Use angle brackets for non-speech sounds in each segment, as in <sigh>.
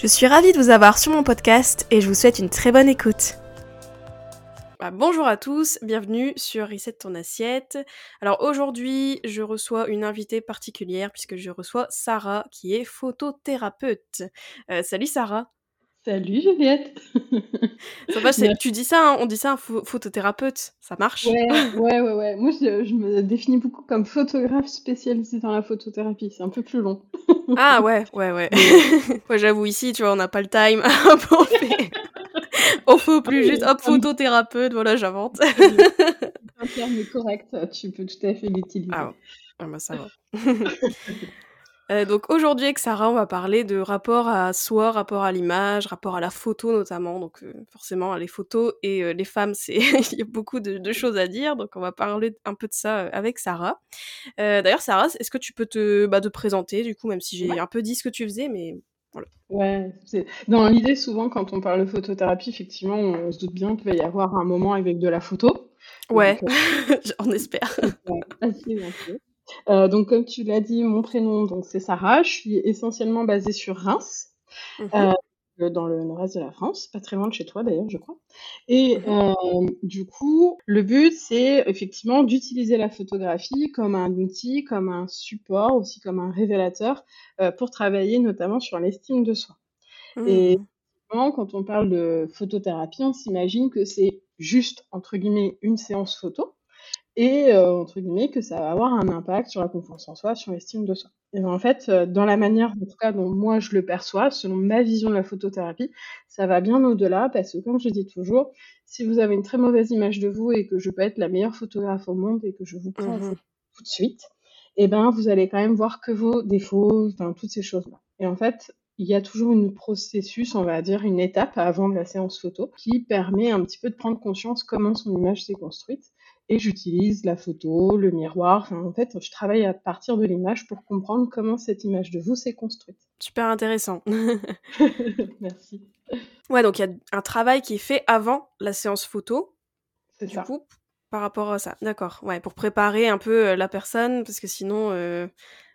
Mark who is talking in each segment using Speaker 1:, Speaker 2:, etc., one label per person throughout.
Speaker 1: Je suis ravie de vous avoir sur mon podcast et je vous souhaite une très bonne écoute. Bah, bonjour à tous, bienvenue sur Reset ton assiette. Alors aujourd'hui, je reçois une invitée particulière puisque je reçois Sarah qui est photothérapeute. Euh, salut Sarah.
Speaker 2: Salut Juliette.
Speaker 1: tu dis ça, hein, on dit ça un photothérapeute, ça marche
Speaker 2: Ouais, ouais, ouais. ouais. Moi, je, me définis beaucoup comme photographe spécialisé dans la photothérapie. C'est un peu plus long.
Speaker 1: ah ouais, <laughs> ouais, ouais. ouais <laughs> J'avoue, ici, tu vois, on n'a pas le time pour <laughs> faire on fait plus juste hop photothérapeute, voilà, j'invente.
Speaker 2: un terme correct, tu peux tout à fait l'utiliser.
Speaker 1: Ah, ah bah ça va. Euh, donc aujourd'hui avec Sarah, on va parler de rapport à soi, rapport à l'image, rapport à la photo notamment. Donc euh, forcément les photos et euh, les femmes, c'est <laughs> il y a beaucoup de, choses à dire. Donc on va parler un peu de ça avec Sarah. D'ailleurs Sarah, est-ce que tu peux te, bah, te présenter du coup, même si j'ai un peu dit ce que tu faisais, mais
Speaker 2: Ouais, dans l'idée, souvent, quand on parle de photothérapie, effectivement, on se doute bien qu'il va y avoir un moment avec de la photo.
Speaker 1: Ouais, euh, <laughs> on espère.
Speaker 2: Euh, donc, comme tu l'as dit, mon prénom, donc c'est Sarah. Je suis essentiellement basée sur Reims. Mmh euh, dans le nord-est de la France, pas très loin de chez toi d'ailleurs, je crois. Et mhm. euh, du coup, le but, c'est effectivement d'utiliser la photographie comme un outil, comme un support, aussi comme un révélateur euh, pour travailler notamment sur l'estime de soi. Et mmh. quand on parle de photothérapie, on s'imagine que c'est juste, entre guillemets, une séance photo et euh, entre guillemets que ça va avoir un impact sur la confiance en soi, sur l'estime de soi. Et ben, en fait, euh, dans la manière, en tout cas dont moi je le perçois, selon ma vision de la photothérapie, ça va bien au-delà parce que comme je dis toujours, si vous avez une très mauvaise image de vous et que je peux être la meilleure photographe au monde et que je vous prends mmh tout de suite, eh ben vous allez quand même voir que vos défauts, enfin toutes ces choses-là. Et en fait, il y a toujours une processus, on va dire, une étape avant de la séance photo qui permet un petit peu de prendre conscience comment son image s'est construite et j'utilise la photo, le miroir. Enfin, en fait, je travaille à partir de l'image pour comprendre comment cette image de vous s'est construite.
Speaker 1: Super intéressant. <laughs> <laughs>
Speaker 2: Merci.
Speaker 1: Ouais, donc il y a un travail qui est fait avant la séance photo.
Speaker 2: C'est ça. Coup,
Speaker 1: par rapport à ça. D'accord. Ouais, pour préparer un peu euh, la personne, parce que sinon, euh...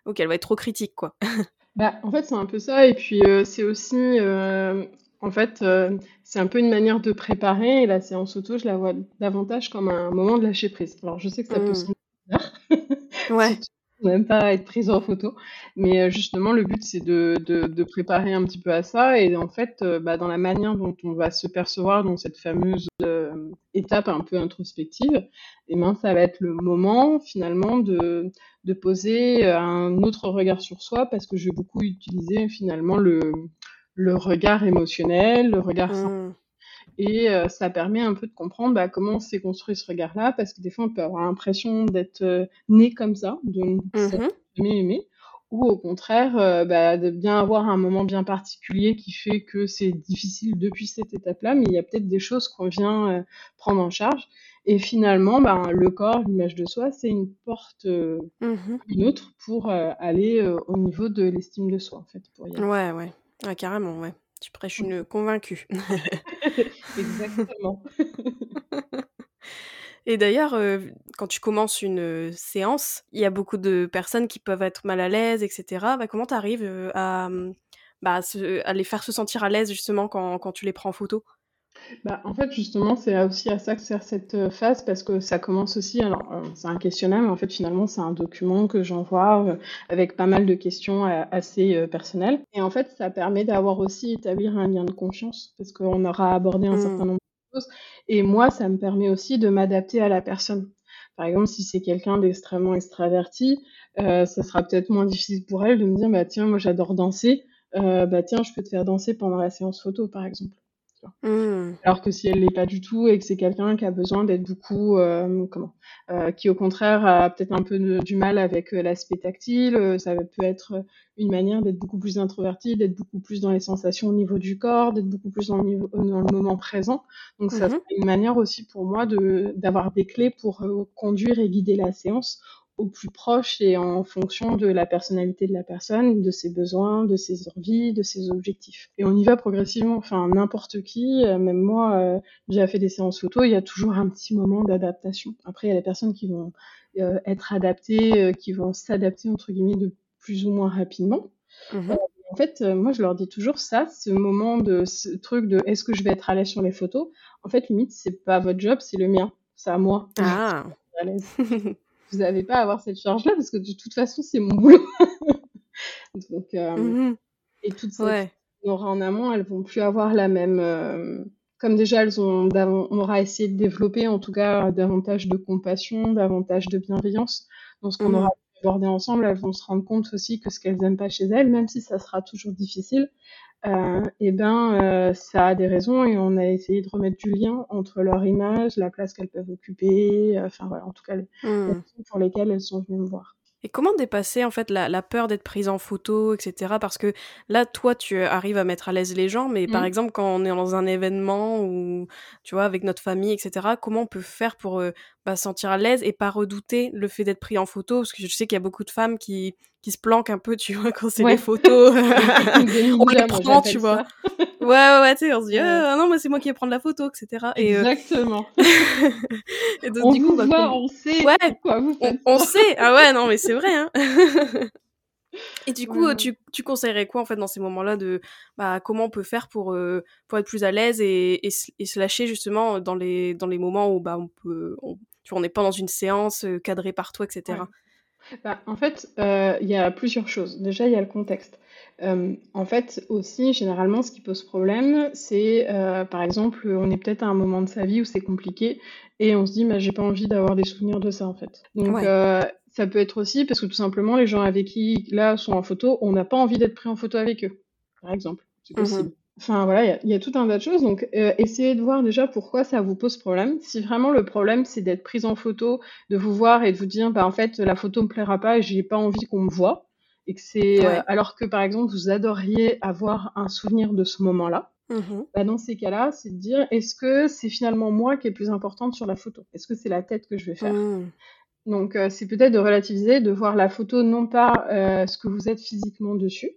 Speaker 1: ok, elle va être trop critique, quoi. <laughs>
Speaker 2: bah, en fait, c'est un peu ça. Et puis, euh, c'est aussi euh, en fait, euh, c'est un peu une manière de préparer et la séance auto, je la vois davantage comme un moment de lâcher prise. Alors, je sais que ça peut mmh. sembler bizarre. <laughs>
Speaker 1: Ouais.
Speaker 2: même pas être prise en photo. Mais euh, justement, le but, c'est de, de, préparer un petit peu à ça. Et en fait, euh, bah, dans la manière dont on va se percevoir dans cette fameuse étape un peu introspective, et eh ben, ça va être le moment, finalement, de, de poser un autre regard sur soi parce que je vais beaucoup utiliser, finalement, le le regard émotionnel, le regard mmh. Et euh, ça permet un peu de comprendre bah, comment s'est construit ce regard-là, parce que des fois, on peut avoir l'impression d'être euh, né comme ça, de ne mmh jamais aimer, ou au contraire, euh, bah, de bien avoir un moment bien particulier qui fait que c'est difficile depuis cette étape-là, mais il y a peut-être des choses qu'on vient prendre en charge. Et finalement, bah, le corps, l'image de soi, c'est une porte, mmh une autre pour aller au niveau de l'estime de soi, en fait. Pour
Speaker 1: y Ouais, ouais. Ah, carrément, ouais. Tu prêches une convaincue. <laughs>
Speaker 2: Exactement. <laughs>
Speaker 1: Et d'ailleurs, quand tu commences une séance, il y a beaucoup de personnes qui peuvent être mal à l'aise, etc. Bah, comment tu arrives à, mmh, bah, à les faire se sentir à l'aise justement quand, quand tu les prends en photo?
Speaker 2: Bah, en fait, justement, c'est aussi à ça que sert cette euh, phase parce que ça commence aussi. Alors, euh, c'est un questionnaire, mais en fait, finalement, c'est un document que j'envoie euh, avec pas mal de questions assez personnelles. Et en fait, ça permet d'avoir aussi établir un lien de confiance parce qu'on aura abordé un certain mmh. nombre de choses. Et moi, ça me permet aussi de m'adapter à la personne. Par exemple, si c'est quelqu'un d'extrêmement extraverti, ça sera peut-être moins difficile pour elle de me dire, bah tiens, moi j'adore danser, bah tiens, je peux te faire danser pendant la séance photo, par exemple. Mmh. Alors que si elle l'est pas du tout et que c'est quelqu'un qui a besoin d'être beaucoup, euh, comment, euh, qui au contraire a peut-être un peu du mal avec euh, l'aspect tactile, ça peut être une manière d'être beaucoup plus introverti, d'être beaucoup plus dans les sensations au niveau du corps, d'être beaucoup plus dans le, niveau, dans le moment présent. Donc ça mmh une manière aussi pour moi de d'avoir des clés pour conduire et guider la séance au plus proche et en fonction de la personnalité de la personne, de ses besoins, de ses envies, de ses objectifs. Et on y va progressivement. Enfin, n'importe qui, euh, même moi, euh, j'ai fait des séances photo, il y a toujours un petit moment d'adaptation. Après, il y a les personnes qui vont euh, être adaptées, qui vont s'adapter entre guillemets de plus ou moins rapidement. Mmh en fait, moi, je leur dis toujours ça, ce moment de ce truc de est-ce que je vais être à l'aise sur les photos? En fait, limite, c'est pas votre job, c'est le mien, c'est à moi.
Speaker 1: Ah.
Speaker 2: À l'aise. <laughs> vous n'avez pas à avoir cette charge-là parce que de toute façon, c'est mon boulot. <laughs> Donc, euh, mmh et toutes ces ouais. aura en amont, elles vont plus avoir la même. Euh, comme déjà, elles ont, on aura essayé de développer en tout cas davantage de compassion, davantage de bienveillance dans ce qu'on mmh aura abordé ensemble. Elles vont se rendre compte aussi que ce qu'elles n'aiment pas chez elles, même si ça sera toujours difficile, euh, et ben euh, ça a des raisons et on a essayé de remettre du lien entre leur image, la place qu'elles peuvent occuper, euh, enfin voilà, en tout cas les, mmh. raisons pour lesquelles elles sont venues me voir.
Speaker 1: Et comment dépasser en fait la, peur d'être prise en photo, etc. Parce que là, toi, tu arrives à mettre à l'aise les gens, mais par mmh. exemple, quand on est dans un événement ou tu vois avec notre famille, etc. Comment on peut faire pour euh, bah, sentir à l'aise et pas redouter le fait d'être pris en photo? Parce que je sais qu'il y a beaucoup de femmes qui qui se planquent un peu, tu vois, <laughs> quand c'est les photos. <laughs> on les prend, tu vois. Ouais, ouais, ouais, tu sais, on se dit, ah non, moi, c'est moi qui vais prendre la photo, etc.
Speaker 2: Et, euh, Exactement. <laughs> et donc, on du coup, bah, voit, on sait
Speaker 1: ouais, vous faites. On, sait. Ah ouais, non, mais c'est vrai, hein. <laughs> Et du coup, tu, tu, conseillerais quoi en fait dans ces moments-là de bah, comment on peut faire pour, euh, pour être plus à l'aise et, et, se lâcher justement dans les, dans les moments où bah, on peut on, tu n'est pas dans une séance euh, cadrée par toi, etc.
Speaker 2: Bah, en fait, euh, il y a plusieurs choses. Déjà, il y a le contexte. Euh, en fait, aussi, généralement, ce qui pose problème, c'est, euh, par exemple, on est peut-être à un moment de sa vie où c'est compliqué et on se dit, bah, j'ai pas envie d'avoir des souvenirs de ça, en fait. Donc, ça peut être aussi parce que tout simplement, les gens avec qui, là, sont en photo, on n'a pas envie d'être pris en photo avec eux, par exemple. C'est mmh possible. Enfin voilà, il y, a tout un tas de choses. Donc euh, essayez de voir déjà pourquoi ça vous pose problème. Si vraiment le problème c'est d'être prise en photo, de vous voir et de vous dire bah en fait la photo me plaira pas et j'ai pas envie qu'on me voit et que c'est euh, alors que par exemple vous adoriez avoir un souvenir de ce moment-là. Mmh bah dans ces cas-là, c'est de dire est-ce que c'est finalement moi qui est plus importante sur la photo? Est-ce que c'est la tête que je vais faire? Mmh. Donc euh, c'est peut-être de relativiser, de voir la photo non pas ce que vous êtes physiquement dessus,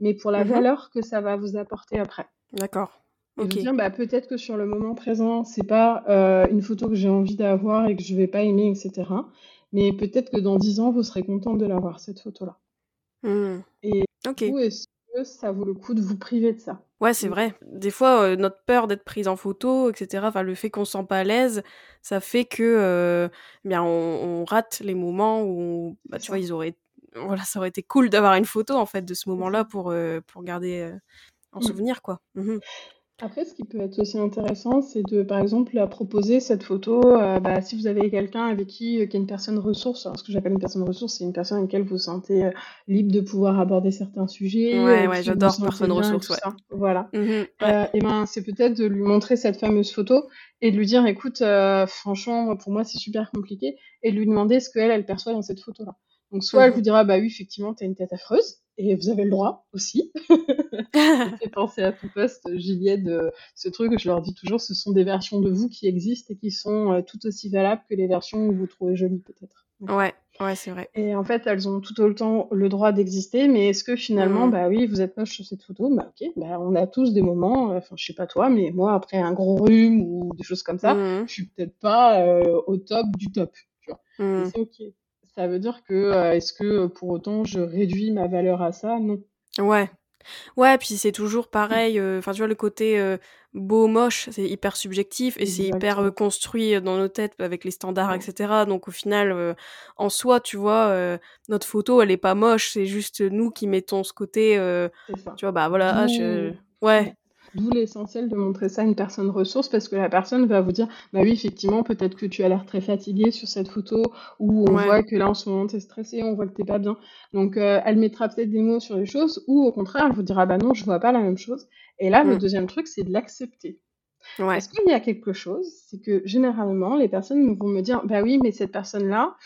Speaker 2: mais pour la mmh valeur que ça va vous apporter après.
Speaker 1: D'accord.
Speaker 2: Ok. dire, bah, peut-être que sur le moment présent, c'est pas euh, une photo que j'ai envie d'avoir et que je vais pas aimer, etc. Mais peut-être que dans 10 ans, vous serez contente de l'avoir, cette photo-là. Mmh. Et du coup, est-ce que ça vaut le coup de vous priver de ça?
Speaker 1: Ouais, c'est vrai. Des fois, euh, notre peur d'être prise en photo, etc., enfin, le fait qu'on se sent pas à l'aise, ça fait que euh, eh bien, on, rate les moments où, bah, tu vois, ils auraient voilà, ça aurait été cool d'avoir une photo en fait de ce moment-là pour, euh, pour garder euh, en mmh. souvenir quoi. Mmh
Speaker 2: Après, ce qui peut être aussi intéressant, c'est de, par exemple, proposer cette photo, euh, bah, si vous avez quelqu'un avec qui, qui est une personne ressource. Alors, ce que j'appelle une personne ressource, c'est une personne avec laquelle vous vous sentez libre de pouvoir aborder certains sujets.
Speaker 1: Ouais, ouais, j'adore personne ressource, ouais.
Speaker 2: Voilà. Mmh et ben, c'est peut-être de lui montrer cette fameuse photo et de lui dire, écoute, franchement, pour moi, c'est super compliqué, et de lui demander ce qu'elle, elle perçoit dans cette photo-là. Donc soit elle mhm. vous dira bah oui effectivement t'as une tête affreuse et vous avez le droit aussi. <laughs> fait penser à tout poste Juliette de ce truc je leur dis toujours ce sont des versions de vous qui existent et qui sont euh, tout aussi valables que les versions où vous trouvez jolies peut-être.
Speaker 1: Ouais. Ouais, c'est vrai.
Speaker 2: Et en fait, elles ont tout le temps le droit d'exister, mais est-ce que finalement, mhm. bah oui, vous êtes moche sur cette photo, bah ok, bah on a tous des moments, euh, enfin je sais pas toi, mais moi après un gros rhume ou des choses comme ça, mhm. je suis peut-être pas euh, au top du top, tu vois. C'est ok ça veut dire que euh, est-ce que pour autant je réduis ma valeur à ça? Non.
Speaker 1: Ouais. Ouais, puis c'est toujours pareil. Euh, enfin, tu vois, le côté euh, beau, moche, c'est hyper subjectif et c'est hyper construit dans nos têtes avec les standards, etc. Donc, au final, en soi, tu vois, notre photo, elle est pas moche. C'est juste nous qui mettons ce côté. tu vois, bah voilà, ah, je... ouais.
Speaker 2: D'où l'essentiel de montrer ça à une personne ressource parce que la personne va vous dire bah oui effectivement peut-être que tu as l'air très fatigué sur cette photo ou on voit que là en ce moment tu es stressé, on voit que t'es pas bien. Donc euh, elle mettra peut-être des mots sur les choses ou au contraire elle vous dira bah non je vois pas la même chose Et là, le
Speaker 1: Mmh.
Speaker 2: deuxième truc, c'est de l'accepter.
Speaker 1: Ouais.
Speaker 2: Parce qu'il y a quelque chose, c'est que généralement, les personnes vont me dire, bah oui, mais cette personne-là,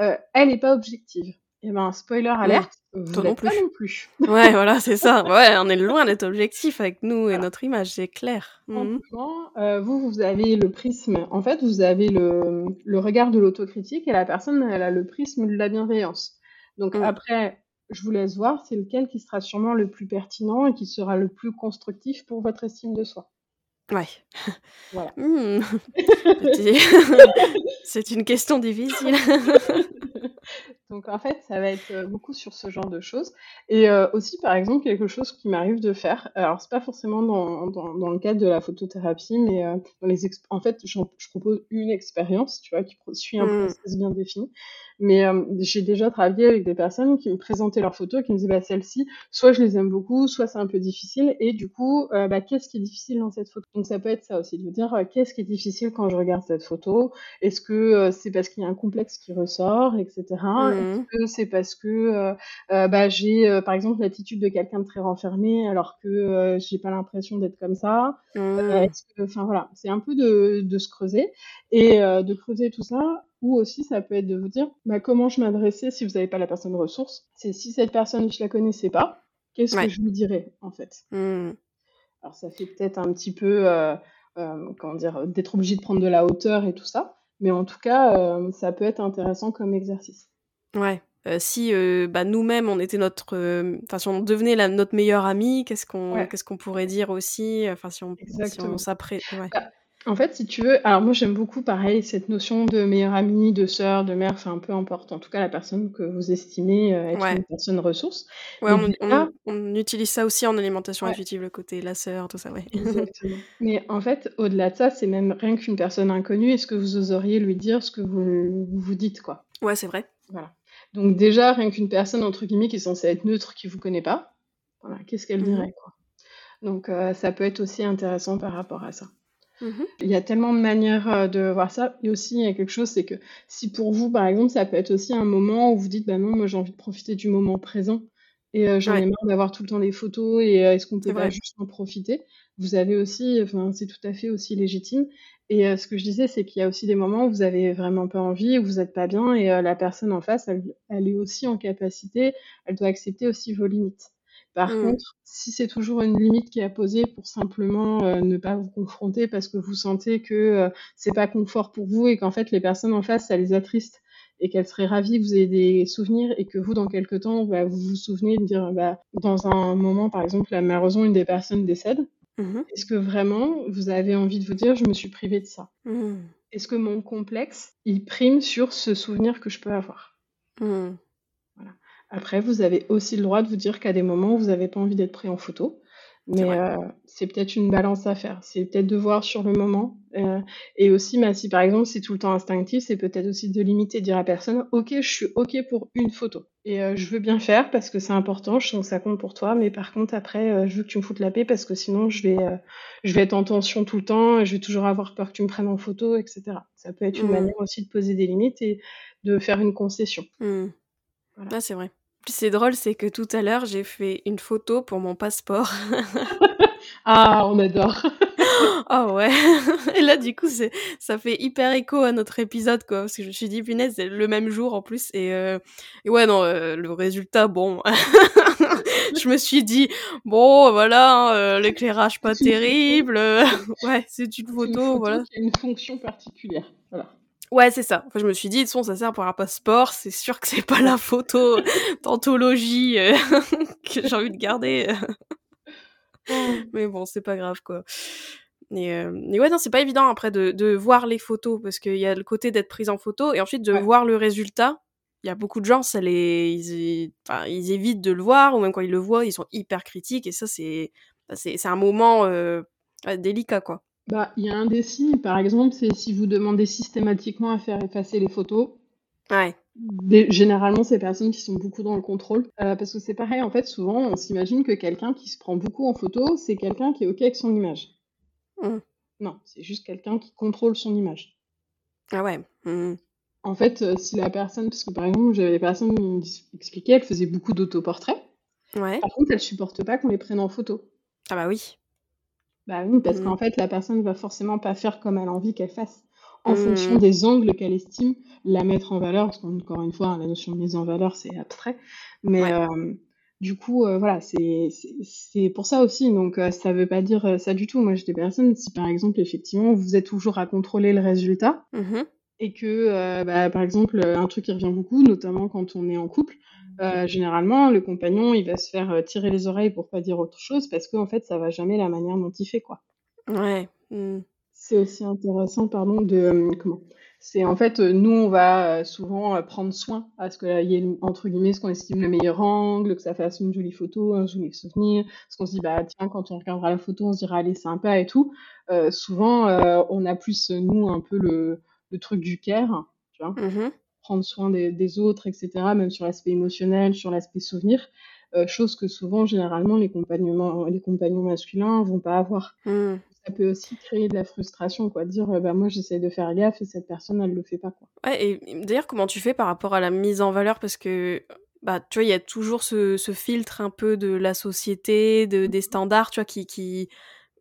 Speaker 2: euh, elle n'est pas objective. Et ben, spoiler
Speaker 1: Mmh.
Speaker 2: alerte, vous
Speaker 1: Toi non
Speaker 2: l'êtes pas
Speaker 1: plus.
Speaker 2: non plus. <laughs>
Speaker 1: Ouais, voilà, c'est ça. <laughs> Ouais, on est loin d'être objectif avec nous et notre image, c'est clair. Mhm.
Speaker 2: Euh, vous, vous avez le prisme, en fait, vous avez le, le regard de l'autocritique et la personne, elle a le prisme de la bienveillance. Donc
Speaker 1: Mm.
Speaker 2: après, je vous laisse voir, c'est lequel qui sera sûrement le plus pertinent et qui sera le plus constructif pour votre estime de soi.
Speaker 1: Ouais.
Speaker 2: Voilà. <laughs>
Speaker 1: C'était- c'est une question difficile.
Speaker 2: Donc en fait, ça va être euh, beaucoup sur ce genre de choses. Et euh, aussi, par exemple, quelque chose qui m'arrive de faire. Alors, c'est pas forcément dans, dans, dans le cadre de la photothérapie, mais euh, dans les exp- en fait, je propose une expérience, tu vois, qui suit un
Speaker 1: Mm.
Speaker 2: process bien défini. Mais euh, j'ai déjà travaillé avec des personnes qui me présentaient leurs photos, qui me disaient, bah, celle-ci, soit je les aime beaucoup, soit c'est un peu difficile. Et du coup, euh, bah, qu'est-ce qui est difficile dans cette photo? Donc ça peut être ça aussi, de vous dire, euh, qu'est-ce qui est difficile quand je regarde cette photo? Est-ce que euh, c'est parce qu'il y a un complexe qui ressort, etc. Est-ce que c'est parce que bah, j'ai, par exemple, l'attitude de quelqu'un de très renfermé alors que j'ai pas l'impression d'être comme ça? Que, enfin voilà, c'est un peu de, de se creuser et de creuser tout ça. Ou aussi, ça peut être de vous dire, bah, comment je m'adressais si vous n'avez pas la personne ressource. C'est si cette personne, je la connaissais pas, qu'est-ce
Speaker 1: Ouais.
Speaker 2: que je lui dirais, en fait?
Speaker 1: Mhm.
Speaker 2: Alors, ça fait peut-être un petit peu, euh, euh, comment dire, d'être obligé de prendre de la hauteur et tout ça. Mais en tout cas, euh, ça peut être intéressant comme exercice.
Speaker 1: Ouais. Euh, si euh, bah, nous-mêmes on était notre, euh, enfin si on devenait la- notre meilleure amie, qu'est-ce qu'on,
Speaker 2: Ouais.
Speaker 1: qu'est-ce qu'on pourrait dire aussi? Enfin si on, si on s'apprête. Ouais.
Speaker 2: Bah, En fait, si tu veux, alors moi j'aime beaucoup pareil cette notion de meilleure amie, de sœur, de mère, enfin peu importe, en tout cas la personne que vous estimez euh, être
Speaker 1: Ouais.
Speaker 2: une personne ressource.
Speaker 1: Ouais, on, on utilise ça aussi en alimentation
Speaker 2: ouais,
Speaker 1: intuitive, le côté la sœur, tout ça, ouais.
Speaker 2: exactement. Mais en fait, au-delà de ça, c'est même rien qu'une personne inconnue, est-ce que vous oseriez lui dire ce que vous vous, dites, quoi.
Speaker 1: ouais, c'est vrai.
Speaker 2: Voilà. Donc déjà, rien qu'une personne, entre guillemets, qui est censée être neutre, qui vous connaît pas, voilà, qu'est-ce qu'elle
Speaker 1: Mhm.
Speaker 2: dirait, quoi. Donc euh, ça peut être aussi intéressant par rapport à ça.
Speaker 1: Mhm.
Speaker 2: Il y a tellement de manières euh, de voir ça. Et aussi, il y a quelque chose, c'est que si pour vous, par exemple, ça peut être aussi un moment où vous dites, bah non, moi j'ai envie de profiter du moment présent et euh, j'en ai marre d'avoir tout le temps des photos et euh, est-ce qu'on peut pas
Speaker 1: vrai.
Speaker 2: juste en profiter? Vous avez aussi, enfin, c'est tout à fait aussi légitime. Et euh, ce que je disais, c'est qu'il y a aussi des moments où vous avez vraiment pas envie, où vous êtes pas bien et la personne en face, elle, elle est aussi en capacité, elle doit accepter aussi vos limites. Par
Speaker 1: Mhm.
Speaker 2: contre, si c'est toujours une limite qui est à poser pour simplement euh, ne pas vous confronter parce que vous sentez que euh, c'est pas confort pour vous et qu'en fait les personnes en face ça les attriste et qu'elles seraient ravies que vous ayez des souvenirs et que vous dans quelques temps bah, vous vous souvenez de dire bah, dans un moment par exemple là, malheureusement une des personnes décède,
Speaker 1: Mhm.
Speaker 2: est-ce que vraiment vous avez envie de vous dire je me suis privée de ça?
Speaker 1: Mhm.
Speaker 2: Est-ce que mon complexe il prime sur ce souvenir que je peux avoir? Après, vous avez aussi le droit de vous dire qu'à des moments, vous n'avez pas envie d'être pris en photo. Mais euh, c'est peut-être une balance à faire. C'est peut-être de voir sur le moment. euh, et aussi, bah, si par exemple c'est tout le temps instinctif, c'est peut-être aussi de limiter, de dire à personne, ok, je suis ok pour une photo. Et euh, je veux bien faire parce que c'est important, je sens que ça compte pour toi. Mais par contre, après, euh, je veux que tu me foutes la paix parce que sinon, je vais, euh, je vais être en tension tout le temps. Je vais toujours avoir peur que tu me prennes en photo, etc. Ça peut être une
Speaker 1: Mhm.
Speaker 2: manière aussi de poser des limites et de faire une concession.
Speaker 1: Mhm.
Speaker 2: Voilà.
Speaker 1: Ah, c'est vrai. C'est drôle, c'est que tout à l'heure, j'ai fait une photo pour mon passeport. <laughs>
Speaker 2: Ah, on adore.
Speaker 1: Oh <laughs> ouais. Et là, du coup, c'est, ça fait hyper écho à notre épisode, quoi. Parce que je me suis dit, punaise, c'est le même jour en plus. Et, euh, et ouais, non, euh, le résultat, bon. <laughs> je me suis dit, bon, voilà, hein, euh, l'éclairage pas
Speaker 2: photo.
Speaker 1: terrible. ouais, c'est une
Speaker 2: C'est une
Speaker 1: photo,
Speaker 2: photo
Speaker 1: voilà.
Speaker 2: qui a une fonction particulière. Voilà.
Speaker 1: Ouais, c'est ça. Enfin, je me suis dit, de toute façon, ça sert pour un passeport. C'est sûr que c'est pas la photo <laughs> d'anthologie euh, <laughs> que j'ai envie de garder. <laughs> Mais bon, c'est pas grave, quoi. Et, euh, et ouais, non, c'est pas évident après de, de voir les photos parce qu'il y a le côté d'être prise en photo et ensuite de
Speaker 2: Ouais.
Speaker 1: voir le résultat. Il y a beaucoup de gens, ça les, ils, enfin, ils évitent de le voir ou même quand ils le voient, ils sont hyper critiques et ça, c'est, bah, c'est, c'est un moment euh, délicat, quoi.
Speaker 2: Bah, il y a un des signes, par exemple, c'est si vous demandez systématiquement à faire effacer les photos.
Speaker 1: Ouais.
Speaker 2: Des- généralement, c'est personnes qui sont beaucoup dans le contrôle. Euh, parce que c'est pareil, en fait, souvent, on s'imagine que quelqu'un qui se prend beaucoup en photo, c'est quelqu'un qui est OK avec son image.
Speaker 1: Mm.
Speaker 2: Non, c'est juste quelqu'un qui contrôle son image.
Speaker 1: Ah ouais. Mm.
Speaker 2: En fait, euh, si la personne, parce que par exemple, j'avais des personnes qui m'expliquaient, elles faisaient beaucoup d'autoportraits.
Speaker 1: Ouais.
Speaker 2: Par contre, elles supportent pas qu'on les prenne en photo.
Speaker 1: Ah bah oui.
Speaker 2: Bah oui, parce qu'en
Speaker 1: Mmh.
Speaker 2: fait, la personne va forcément pas faire comme elle a envie qu'elle fasse, en fonction
Speaker 1: Mmh.
Speaker 2: des angles qu'elle estime la mettre en valeur, parce qu'encore une fois, la notion de mise en valeur, c'est abstrait. Mais
Speaker 1: Ouais.
Speaker 2: euh, du coup, euh, voilà, c'est pour ça aussi. Donc, euh, ça veut pas dire euh, ça du tout. Moi, j'ai des personnes, si par exemple, effectivement, vous êtes toujours à contrôler le résultat,
Speaker 1: Mmh
Speaker 2: et que, bah, par exemple, un truc qui revient beaucoup, notamment quand on est en couple, euh, généralement, le compagnon, il va se faire euh, tirer les oreilles pour pas dire autre chose, parce qu'en fait, ça va jamais la manière dont il fait, quoi.
Speaker 1: Ouais. Mmh.
Speaker 2: C'est aussi intéressant, pardon, de euh, comment? C'est en fait, nous, on va souvent prendre soin à ce qu'il y ait entre guillemets ce qu'on estime le meilleur angle, que ça fasse une jolie photo, un joli souvenir. Parce qu'on se dit bah tiens, quand on regardera la photo, on se dira est sympa et tout. Euh, souvent, on a plus nous un peu le, le truc du care, tu vois,
Speaker 1: Mmh
Speaker 2: prendre soin des, des autres, etc. Même sur l'aspect émotionnel, sur l'aspect souvenir. Euh, chose que souvent, généralement, les compagnons, les compagnons masculins vont pas avoir
Speaker 1: Mmh.
Speaker 2: ça peut aussi créer de la frustration, quoi. Dire, euh, bah, moi, j'essaie de faire gaffe et cette personne, elle le fait pas, quoi.
Speaker 1: Ouais et et d'ailleurs, comment tu fais par rapport à la mise en valeur? Parce que, bah, tu vois, il y a toujours ce ce filtre un peu de la société, de des standards, tu vois, qui qui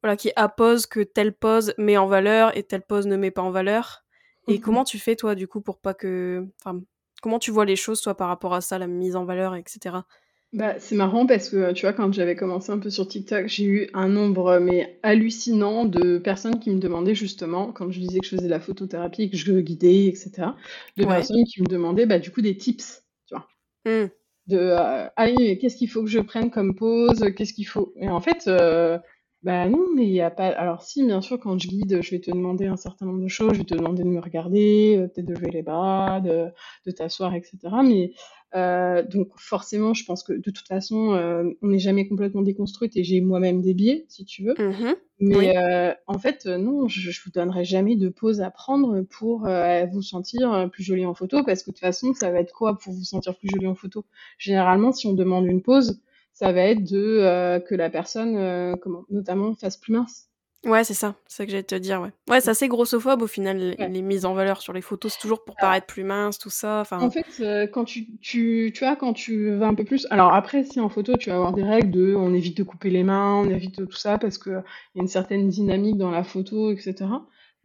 Speaker 1: voilà, qui appose que telle pose met en valeur et telle pose ne met pas en valeur. Et comment tu fais, toi, du coup, pour pas que enfin, comment tu vois les choses, toi, par rapport à ça, la mise en valeur et cetera?
Speaker 2: Bah, c'est marrant parce que, tu vois, quand j'avais commencé un peu sur TikTok, j'ai eu un nombre, mais hallucinant de personnes qui me demandaient justement, quand je disais que je faisais de la photothérapie, que je guidais, etc., de
Speaker 1: Ouais.
Speaker 2: personnes qui me demandaient, bah, du coup, des tips, tu vois.
Speaker 1: Mmh.
Speaker 2: De, euh, allez, qu'est-ce qu'il faut que je prenne comme pause? Qu'est-ce qu'il faut? Et en fait, euh, bah non, mais il y a pas. Alors, si, bien sûr, quand je guide, je vais te demander un certain nombre de choses. Je vais te demander de me regarder, euh, peut-être de lever les bras, de, de t'asseoir, etc. Mais euh, donc, forcément, je pense que de toute façon, euh, on n'est jamais complètement déconstruite et j'ai moi-même des biais, si tu veux.
Speaker 1: Mmh
Speaker 2: Mais
Speaker 1: Oui.
Speaker 2: euh, en fait, non, je, je vous donnerai jamais de pause à prendre pour euh, vous sentir plus jolie en photo, parce que de toute façon, ça va être quoi pour vous sentir plus jolie en photo? Généralement, si on demande une pause, ça va être de euh, que la personne, euh, comment, notamment, fasse plus mince.
Speaker 1: Ouais, c'est ça, c'est ça que j'allais te dire, ouais. Ouais, c'est assez grossophobe au final, les
Speaker 2: Ouais.
Speaker 1: les mises en valeur sur les photos, c'est toujours pour paraître plus mince, tout ça,
Speaker 2: En fait, euh, quand tu, tu, tu vois, quand tu vas un peu plus. Alors après, si en photo, tu vas avoir des règles de on évite de couper les mains, on évite tout ça parce qu'il y a une certaine dynamique dans la photo, etc.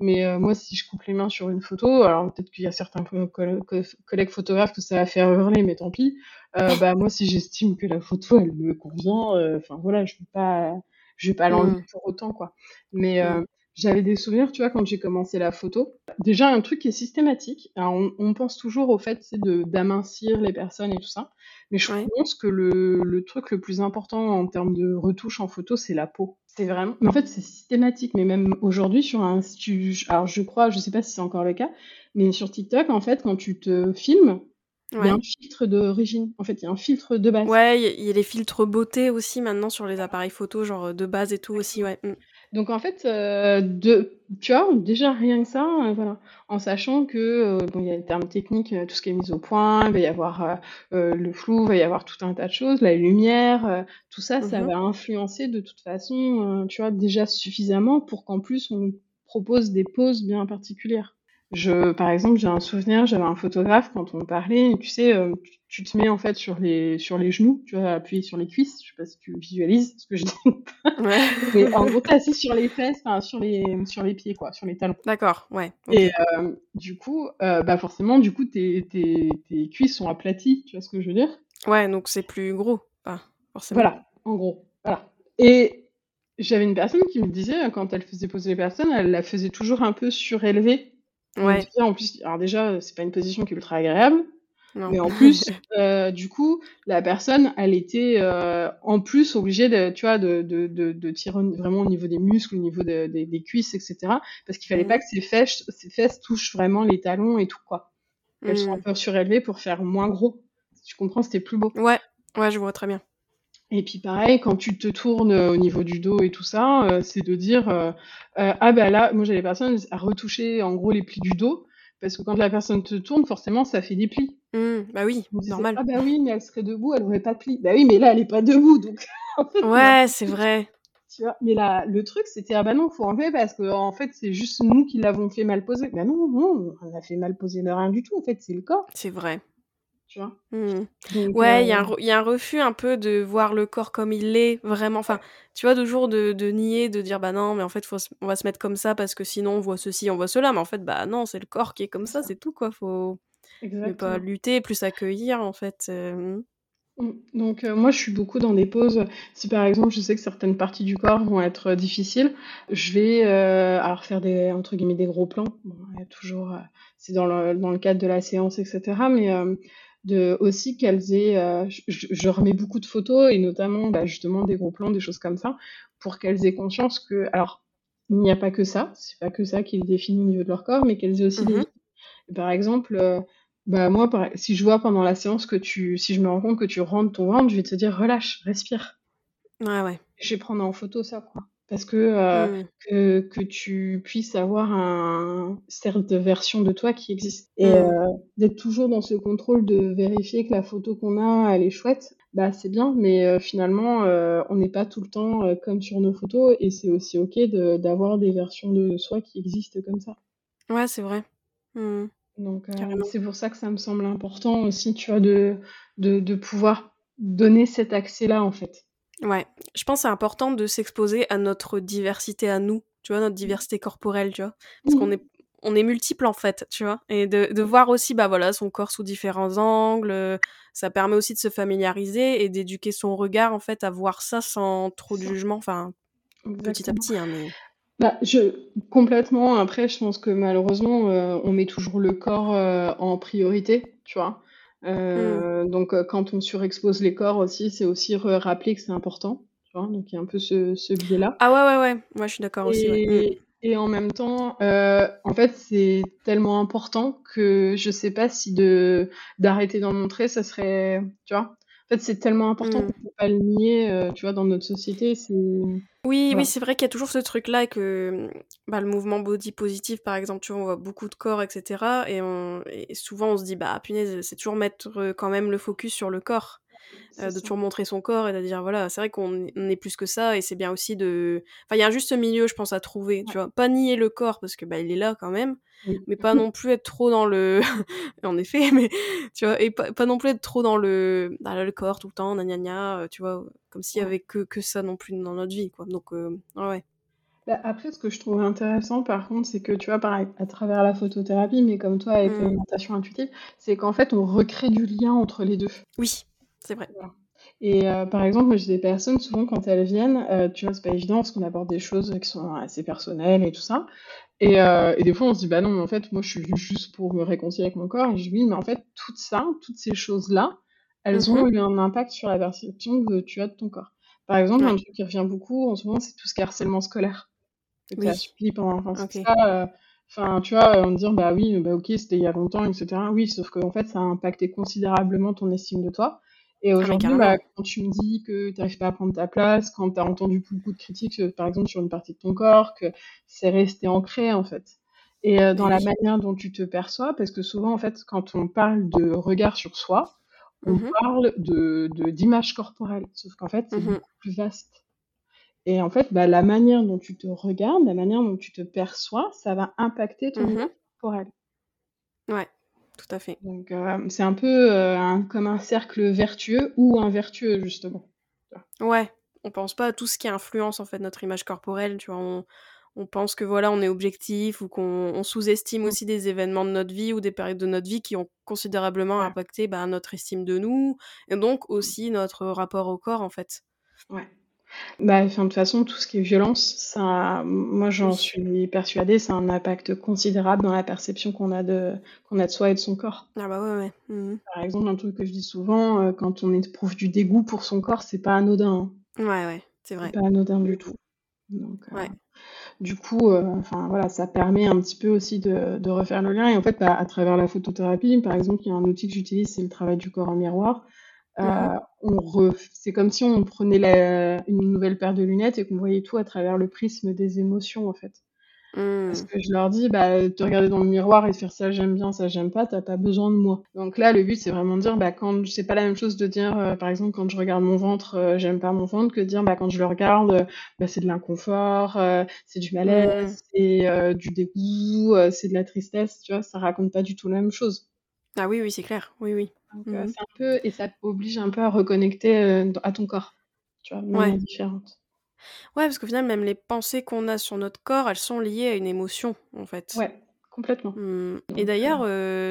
Speaker 2: Mais euh, moi, si je coupe les mains sur une photo, alors peut-être qu'il y a certains co- coll- co- collègues photographes que ça va faire hurler, mais tant pis. Euh, <laughs> bah moi, si j'estime que la photo, elle me convient, euh, enfin voilà, je vais pas, je vais pas l'enlever
Speaker 1: Mmh,
Speaker 2: pour autant, quoi. Mais
Speaker 1: mmh.
Speaker 2: euh, j'avais des souvenirs, tu vois, quand j'ai commencé la photo. Déjà, un truc qui est systématique. Alors, on, on pense toujours au fait, c'est de d'amincir les personnes et tout ça. Mais je
Speaker 1: Ouais.
Speaker 2: pense que le, le truc le plus important en termes de retouche en photo, c'est la peau. C'est vraiment. Mais en fait, c'est systématique. Mais même aujourd'hui, sur un. tu- Alors, je crois, je sais pas si c'est encore le cas, mais sur TikTok, en fait, quand tu te filmes, il y a un filtre d'origine. En fait, il y a un filtre de base.
Speaker 1: Ouais, il y a il y a les filtres beauté aussi maintenant sur les appareils photo, genre, de base et tout aussi, ouais.
Speaker 2: Donc en fait, euh, de, tu vois, déjà rien que ça, euh, voilà, en sachant que euh, bon, il y a les termes techniques, euh, tout ce qui est mis au point, il va y avoir le flou, il va y avoir tout un tas de choses, la lumière, tout ça, ça
Speaker 1: Mmh
Speaker 2: va influencer de toute façon, tu vois, déjà suffisamment pour qu'en plus on propose des poses bien particulières. Je, par exemple, j'ai un souvenir, j'avais un photographe quand on parlait, tu sais, euh, tu, te mets en fait sur les sur les genoux, tu vois, appuyé sur les cuisses, je sais pas si tu visualises ce que je dis.
Speaker 1: Ouais. <laughs>
Speaker 2: Mais en gros, t'es assis sur les fesses, enfin sur les, sur les pieds, quoi, sur les talons.
Speaker 1: D'accord, ouais.
Speaker 2: Et euh, du coup, euh, bah forcément, du coup, tes, tes, tes cuisses sont aplaties, tu vois ce que je veux dire?
Speaker 1: Ouais, donc c'est plus gros, enfin, forcément.
Speaker 2: Voilà, en gros, voilà. Et j'avais une personne qui me disait, quand elle faisait poser les personnes, elle la faisait toujours un peu surélevée.
Speaker 1: Ouais.
Speaker 2: en plus, alors déjà, c'est pas une position qui est ultra agréable,
Speaker 1: Non.
Speaker 2: mais en <laughs> plus, euh, du coup, la personne, elle était euh, en plus obligée de, tu vois, de, de, de, de tirer vraiment au niveau des muscles, au niveau de- des- des cuisses, etc. Parce qu'il fallait
Speaker 1: Mmh
Speaker 2: pas que ses fesses, ses fesses touchent vraiment les talons et tout, quoi. Qu'elles soient un
Speaker 1: Mmh.
Speaker 2: peu surélevées pour faire moins gros. Tu comprends, c'était plus beau.
Speaker 1: Ouais, ouais, je vois très bien.
Speaker 2: Et puis pareil, quand tu te tournes euh, au niveau du dos et tout ça, euh, c'est de dire euh, euh, ah ben là, moi j'ai les personnes à retoucher en gros les plis du dos parce que quand la personne te tourne, forcément ça fait des plis.
Speaker 1: Mmh, bah oui,
Speaker 2: disais
Speaker 1: normal.
Speaker 2: ah bah oui, mais elle serait debout, elle aurait pas de plis. Bah oui, mais là elle est pas debout, donc <laughs> en fait
Speaker 1: Ouais, c'est vrai.
Speaker 2: tu vois. Mais là, le truc c'était ah bah non, faut enlever parce que en fait c'est juste nous qui l'avons fait mal poser. Bah non, non, on a fait mal poser de rien du tout. En fait c'est le corps.
Speaker 1: C'est vrai.
Speaker 2: Tu vois.
Speaker 1: Mmh. ouais, il y, y, a un refus un peu de voir le corps comme il est, vraiment. Enfin, tu vois, toujours de, de, nier, de dire, bah non, mais en fait, faut, on va se mettre comme ça parce que sinon, on voit ceci, on voit cela. Mais en fait, bah non, c'est le corps qui est comme ça, c'est tout, quoi. Faut ne pas lutter, plus accueillir, en fait. Mmh.
Speaker 2: Mmh. Donc moi je suis beaucoup dans des pauses. Si par exemple je sais que certaines parties du corps vont être difficiles, je vais alors faire des entre guillemets des gros plans. Bon, toujours c'est dans le, dans le cadre de la séance etc. Mais de aussi qu'elles aient, euh, je, remets beaucoup de photos et notamment bah, justement des gros plans, des choses comme ça, pour qu'elles aient conscience que, alors, il n'y a pas que ça, c'est pas que ça qui les définit au niveau de leur corps, mais qu'elles aient aussi des... Mm-hmm. Par exemple, euh, bah moi, si je vois pendant la séance que tu, si je me rends compte que tu rentres ton ventre, je vais te dire relâche, respire.
Speaker 1: Ouais, ouais.
Speaker 2: Je vais prendre en photo ça, quoi parce que, euh, mmh. que, que, tu puisses avoir un de version de toi qui existe. Et mmh. euh, d'être toujours dans ce contrôle de vérifier que la photo qu'on a, elle est chouette, bah c'est bien, mais euh, finalement, on n'est pas tout le temps comme sur nos photos, et c'est aussi ok d'avoir des versions de soi qui existent comme ça.
Speaker 1: Ouais, c'est vrai.
Speaker 2: Mmh. Donc c'est pour ça que ça me semble important aussi, tu vois, de, de, de pouvoir donner cet accès-là, en fait.
Speaker 1: Ouais, je pense que c'est important de s'exposer à notre diversité à nous, tu vois, notre diversité corporelle, tu vois. Parce qu'on mmh. est, on est multiple en fait, tu vois. Et de, de, voir aussi, bah voilà, son corps sous différents angles, ça permet aussi de se familiariser et d'éduquer son regard en fait à voir ça sans trop de jugement, enfin, petit à petit, hein, mais...
Speaker 2: Bah, je, complètement. Après, je pense que malheureusement, euh, on met toujours le corps euh, en priorité, tu vois. Mmh. Euh, donc euh, quand on surexpose les corps aussi, c'est aussi rappeler que c'est important. Tu vois donc il y a un peu ce, ce biais-là.
Speaker 1: Ah ouais, ouais, ouais. Moi, je suis d'accord aussi.
Speaker 2: Mmh. Et en même temps, euh, en fait, c'est tellement important que je sais pas si de d'arrêter d'en montrer, ça serait, tu vois. Fait, c'est tellement important mmh. qu'on peut pas le nier, euh, tu vois, dans notre société. C'est
Speaker 1: oui, oui, c'est vrai qu'il y a toujours ce truc-là que bah, le mouvement body positive, par exemple, tu vois, on voit beaucoup de corps, etc. Et, on, et souvent, on se dit, bah, punaise, c'est toujours mettre quand même le focus sur le corps. Euh, de toujours montrer son corps et de dire voilà c'est vrai qu'on est plus que ça et c'est bien aussi de enfin il y a un juste milieu je pense à trouver tu vois? Pas nier le corps parce que bah il est là quand même mais <laughs> pas non plus être trop dans le <laughs> en effet mais <laughs> tu vois? Et pas, pas non plus être trop dans le dans le corps tout le temps gna gna euh, tu vois? Comme s'il y avait que que ça non plus dans notre vie quoi. Donc euh, ouais
Speaker 2: bah, après, ce que je trouve intéressant, par contre, c'est que tu vois, à travers la photothérapie, mais comme toi avec mmh. l'alimentation intuitive, c'est qu'en fait, on recrée du lien entre les deux.
Speaker 1: Oui, c'est vrai.
Speaker 2: Et euh, par exemple, moi, j'ai des personnes, souvent, quand elles viennent, euh, tu vois, c'est pas évident parce qu'on aborde des choses qui sont assez personnelles et tout ça. Et, euh, et, des fois, on se dit, bah non, mais en fait, moi, je suis venue juste pour me réconcilier avec mon corps. Et je dis, oui, mais en fait, tout ça, toutes ces choses-là, elles ont mhm. eu un impact sur la perception que tu as de ton corps. Par exemple, un truc qui revient beaucoup en ce moment, c'est tout ce qui est harcèlement scolaire. Oui. Tu pendant l'enfance. Enfin, tu vois, on dire, bah oui, bah ok, c'était il y a longtemps, etc. Oui, sauf qu'en fait, ça a impacté considérablement ton estime de toi. Et ah, aujourd'hui, bah, quand tu me dis que tu n'arrives pas à prendre ta place, quand tu as entendu beaucoup de critiques, euh, par exemple, sur une partie de ton corps, que c'est resté ancré, en fait. Et euh, dans la manière dont tu te perçois, parce que souvent, en fait, quand on parle de regard sur soi, on mmh parle de d'image corporelle. Sauf qu'en fait, c'est mmh beaucoup plus vaste. Et en fait, bah, la manière dont tu te regardes, la manière dont tu te perçois, ça va impacter ton mmh corporel.
Speaker 1: Ouais. Tout à fait.
Speaker 2: Donc, euh, c'est un peu euh, comme un cercle vertueux ou invertueux, justement.
Speaker 1: Ouais, on pense pas à tout ce qui influence en fait notre image corporelle, tu vois. On, on pense que voilà, on est objectif ou qu'on sous-estime mm. aussi des événements de notre vie ou des périodes de notre vie qui ont considérablement impacté bah, notre estime de nous et donc aussi notre rapport au corps en fait.
Speaker 2: Ouais. Bah, de toute façon, tout ce qui est violence, ça, moi j'en suis persuadée, ça a un impact considérable dans la perception qu'on a de, qu'on a de soi et de son corps.
Speaker 1: Ah bah ouais, ouais.
Speaker 2: Mmh Par exemple, un truc que je dis souvent, euh, quand on éprouve du dégoût pour son corps, c'est pas anodin.
Speaker 1: Hein. Ouais, ouais, c'est vrai.
Speaker 2: Pas anodin du tout. Donc, euh, du coup, euh, enfin voilà, ça permet un petit peu aussi de, de refaire le lien. Et en fait, bah, à travers la photothérapie, par exemple, il y a un outil que j'utilise, c'est le travail du corps en miroir. Mmh euh, on C'est comme si on prenait la... une nouvelle paire de lunettes et qu'on voyait tout à travers le prisme des émotions, en fait. Parce mmh. que je leur dis, bah, te regarder dans le miroir et faire ça j'aime bien, ça j'aime pas, t'as pas besoin de moi. Donc là, le but, c'est vraiment de dire, bah, quand c'est pas la même chose de dire, euh, par exemple, quand je regarde mon ventre, euh, j'aime pas mon ventre, que de dire, bah, quand je le regarde, bah, c'est de l'inconfort, c'est du malaise, mmh. c'est du dégoût, c'est de la tristesse, tu vois, ça raconte pas du tout la même chose.
Speaker 1: Ah oui, oui, c'est clair. Oui, oui.
Speaker 2: Mmh c'est un peu et ça oblige un peu à reconnecter, à ton corps, tu vois? De manière différente.
Speaker 1: Ouais, parce qu'au final, même les pensées qu'on a sur notre corps, elles sont liées à une émotion, en fait.
Speaker 2: Ouais, complètement.
Speaker 1: Mmh et d'ailleurs,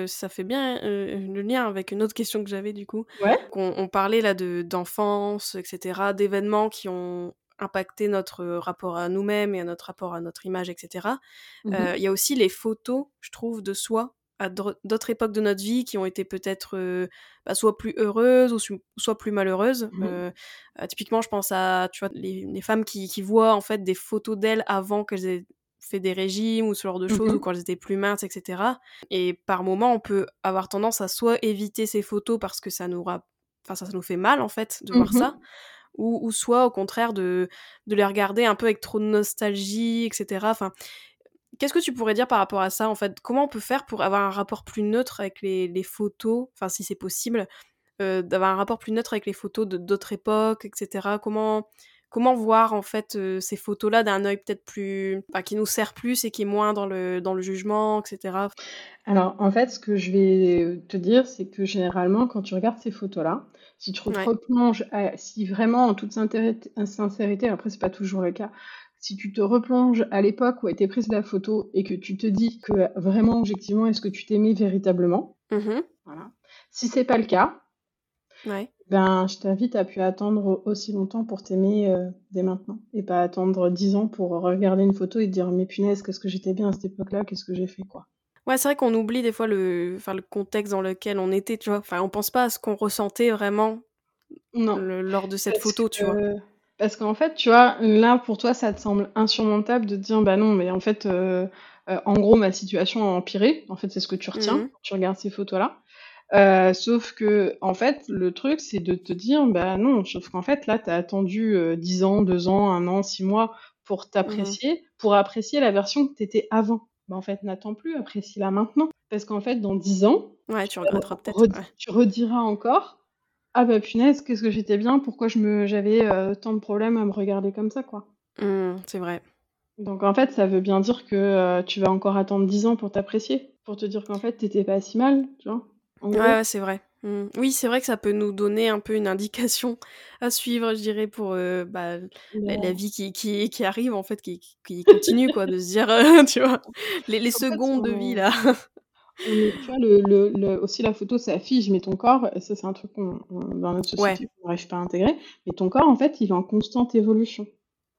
Speaker 1: ça fait bien, le lien avec une autre question que j'avais du coup.
Speaker 2: Ouais.
Speaker 1: On parlait là de d'enfance et cetera, d'événements qui ont impacté notre, rapport à nous-mêmes et à notre rapport à notre image et cetera.
Speaker 2: Mmh
Speaker 1: il y a aussi les photos, je trouve, de soi à d'autres époques de notre vie qui ont été peut-être, bah, soit plus heureuses ou soit plus malheureuses.
Speaker 2: Mmh
Speaker 1: typiquement, je pense à, tu vois, les les femmes qui qui voient en fait des photos d'elles avant qu'elles aient fait des régimes ou ce genre de
Speaker 2: Mmh
Speaker 1: choses ou quand elles étaient plus minces et cetera et par moments, on peut avoir tendance à soit éviter ces photos parce que ça nous enfin ça ça nous fait mal en fait de
Speaker 2: Mmh
Speaker 1: voir ça ou ou soit au contraire de de les regarder un peu avec trop de nostalgie et cetera. Enfin, qu'est-ce que tu pourrais dire par rapport à ça en fait? Comment on peut faire pour avoir un rapport plus neutre avec les les photos? Enfin si c'est possible, heu, d'avoir un rapport plus neutre avec les photos de d'autres époques et cetera? Comment comment voir en fait, heu, ces photos-là d'un œil peut-être plus enfin qui nous sert plus et qui est moins dans le dans le jugement et cetera?
Speaker 2: Alors en fait, ce que je vais te dire, c'est que généralement quand tu regardes ces photos-là, si tu te
Speaker 1: Ouais.
Speaker 2: replonges à si vraiment en toute sincérité, après c'est pas toujours le cas, si tu te replonges à l'époque où a été prise la photo et que tu te dis que vraiment objectivement, est-ce que tu t'aimais véritablement?
Speaker 1: Mmh mh.
Speaker 2: Voilà. Si c'est pas le cas
Speaker 1: Ouais.
Speaker 2: ben, je t'invite à plus attendre aussi longtemps pour t'aimer, heu, dès maintenant et pas attendre 10 ans pour regarder une photo et te dire: «Mais punaise, qu'est-ce que j'étais bien à cette époque-là, qu'est-ce que j'ai fait, quoi?»
Speaker 1: Ouais, c'est vrai qu'on oublie des fois le enfin le contexte dans lequel on était, tu vois? Enfin, on pense pas à ce qu'on ressentait vraiment
Speaker 2: Non,
Speaker 1: le lors de cette
Speaker 2: parce
Speaker 1: photo, tu vois?
Speaker 2: Que parce qu'en fait, tu vois, là, pour toi, ça te semble insurmontable de te dire: «Bah non, mais en fait, heu heu, en gros, ma situation a empiré». En fait, c'est ce que tu retiens
Speaker 1: mh.
Speaker 2: quand tu regardes ces photos-là. Heu, sauf qu'en fait, le truc, c'est de te dire: «Bah non, sauf qu'en fait, là, tu as attendu, heu, 10 ans, 2 ans, 1 an, 6 mois pour
Speaker 1: Mmh
Speaker 2: t'apprécier, pour apprécier la version que tu étais avant». Bah en fait, n'attends plus, apprécie-la maintenant. Parce qu'en fait, dans 10 ans,
Speaker 1: Ouais,
Speaker 2: tu
Speaker 1: tu peut-être, ouais.
Speaker 2: tu rediras encore: «Ah bah punaise, qu'est-ce que j'étais bien, pourquoi je me j'avais, heu, tant de problèmes à me regarder comme ça, quoi?»
Speaker 1: Mmh, c'est vrai.
Speaker 2: Donc en fait, ça veut bien dire que, heu, tu vas encore attendre 10 ans pour t'apprécier, pour te dire qu'en fait, tu étais pas si mal, tu vois? En
Speaker 1: Ouais, ouais, c'est vrai. Mmh. Oui, c'est vrai que ça peut nous donner un peu une indication à suivre, je dirais, pour, heu, bah, la la vie qui qui qui arrive, en fait, qui qui continue, quoi, de se dire, <laughs> tu vois? Les les
Speaker 2: En fait,
Speaker 1: secondes de vie, là. <laughs>
Speaker 2: on tu vois, le le le aussi la photo, ça fige, mais ton corps ça, c'est un truc qu'on on dans notre
Speaker 1: Ouais.
Speaker 2: société, qu'on n'arrive pas à intégrer, mais ton corps, en fait, il est en constante évolution.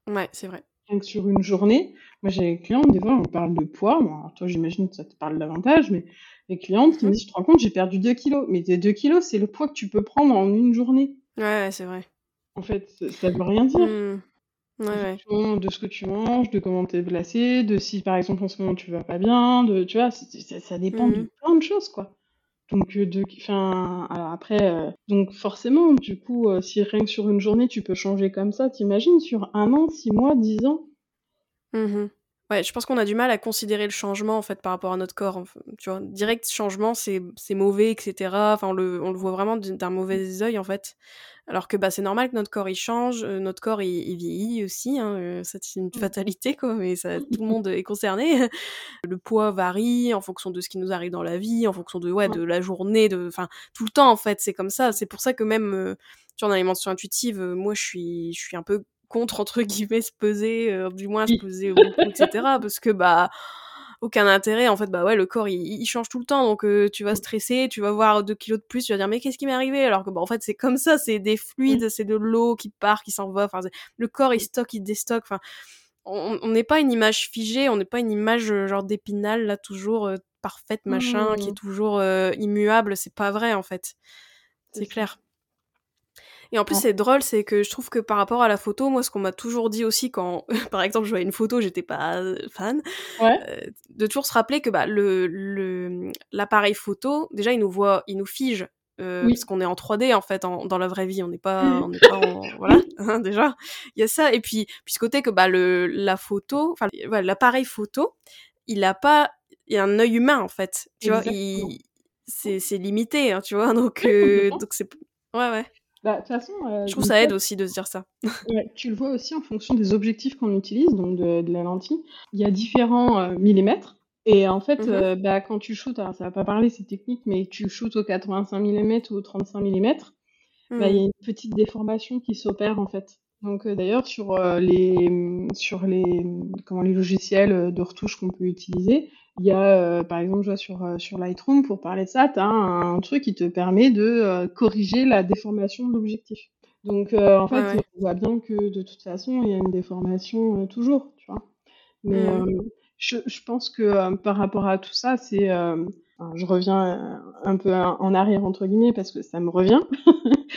Speaker 1: Ouais, c'est vrai.
Speaker 2: Sur une journée, moi j'ai des clientes, des fois, on parle de poids, bon alors toi, j'imagine que ça te parle davantage, mais les clientes qui
Speaker 1: Mmh
Speaker 2: me
Speaker 1: mh.
Speaker 2: disent: «Tu te rends compte, j'ai perdu 2 kilogrammes». Mais tes 2 kilogrammes, c'est le poids que tu peux prendre en une journée.
Speaker 1: Ouais, ouais, c'est vrai.
Speaker 2: En fait, ça veut rien dire.
Speaker 1: Mmh. Ouais, ouais.
Speaker 2: de ce que tu manges, de comment tu es placée, de si, par exemple, en ce moment, tu vas pas bien, de tu vois? Ça ça dépend de
Speaker 1: mh.
Speaker 2: plein de choses, quoi. Donc heu, de enfin, alors après, heu, donc forcément, du coup, heu, si rien que sur une journée, tu peux changer comme ça, tu imagines sur 1 an, 6 mois, 10 ans?
Speaker 1: Mmh mh. Ouais, je pense qu'on a du mal à considérer le changement, en fait, par rapport à notre corps, tu vois? Direct, changement, c'est c'est mauvais et cetera, enfin, on le on le voit vraiment d'un mauvais œil, en fait. Alors que, bah, c'est normal que notre corps, il change, heu, notre corps, il il vieillit aussi, hein, ça, c'est une
Speaker 2: Mmh.
Speaker 1: fatalité, quoi, mais ça <laughs> tout le monde est concerné. <laughs> Le poids varie en fonction de ce qui nous arrive dans la vie, en fonction de ouais, de la journée, de enfin, tout le temps, en fait, c'est comme ça. C'est pour ça que même, vois, dans l'alimentation intuitive, heu, moi, je suis je suis un peu «contre» entre guillemets se peser, heu, du moins se peser beaucoup et cetera parce que, bah, aucun intérêt, en fait, bah, ouais, le corps, il il change tout le temps donc tu vas stresser, tu vas voir 2 kilogrammes de plus, tu vas dire: «Mais qu'est-ce qui m'est arrivé?» alors que, bah, en fait, c'est comme ça, c'est des
Speaker 2: Mmh.
Speaker 1: fluides, c'est de l'eau qui part, qui s'en va, enfin, le corps, il
Speaker 2: Mmh.
Speaker 1: stocke, il déstocke, enfin, on n'est pas une image figée, on n'est pas une image, genre d'Épinal, là, toujours, parfaite, machin, qui est toujours, immuable, c'est pas vrai, en fait.
Speaker 2: C'est
Speaker 1: clair. Et en plus, c'est drôle, c'est que je trouve que par rapport à la photo, moi, ce qu'on m'a toujours dit aussi quand, <laughs> par exemple, je voyais une photo, j'étais pas, heu, fan,
Speaker 2: Ouais.
Speaker 1: heu, de toujours se rappeler que, bah, le le, l'appareil photo, déjà, il nous voit il nous fige, heu, parce qu'on est en 3D, en fait, en dans la vraie vie, on n'est pas
Speaker 2: Mmh
Speaker 1: on
Speaker 2: mh.
Speaker 1: n'est pas en <laughs> voilà, hein, déjà, il y a ça et puis puis ce côté que, bah, le la photo, enfin, l'appareil photo, il a pas il y a un œil humain, en fait, tu vois? Il c'est c'est limité, hein, tu vois? <laughs> Donc
Speaker 2: complètement.
Speaker 1: donc c'est ouais, ouais.
Speaker 2: Bah, de toute façon,
Speaker 1: Je trouve ça aide aussi de se dire ça. <laughs>
Speaker 2: Ouais, tu le vois aussi en fonction des objectifs qu'on utilise, donc de de la lentille. Il y a différents, heu, millimètres. Et en fait,
Speaker 1: Mmh
Speaker 2: euh, bah, quand tu shootes, alors ça va pas parler, c'est technique, mais tu shootes au 85 mm ou au 35 mm, bah, il y a
Speaker 1: Mmh.
Speaker 2: une petite déformation qui s'opère en fait. Donc euh, d'ailleurs sur euh, les sur les comment les logiciels euh, de retouche qu'on peut utiliser, il y a euh, par exemple je vois sur euh, sur Lightroom pour parler de ça, tu as un, un truc qui te permet de euh, corriger la déformation de l'objectif. Donc en fait,
Speaker 1: ouais.
Speaker 2: on voit bien que de toute façon, il y a une déformation toujours, tu vois. Mais
Speaker 1: Mmh.
Speaker 2: je, je pense que par rapport à tout ça, c'est je reviens un peu en arrière entre guillemets parce que ça me revient.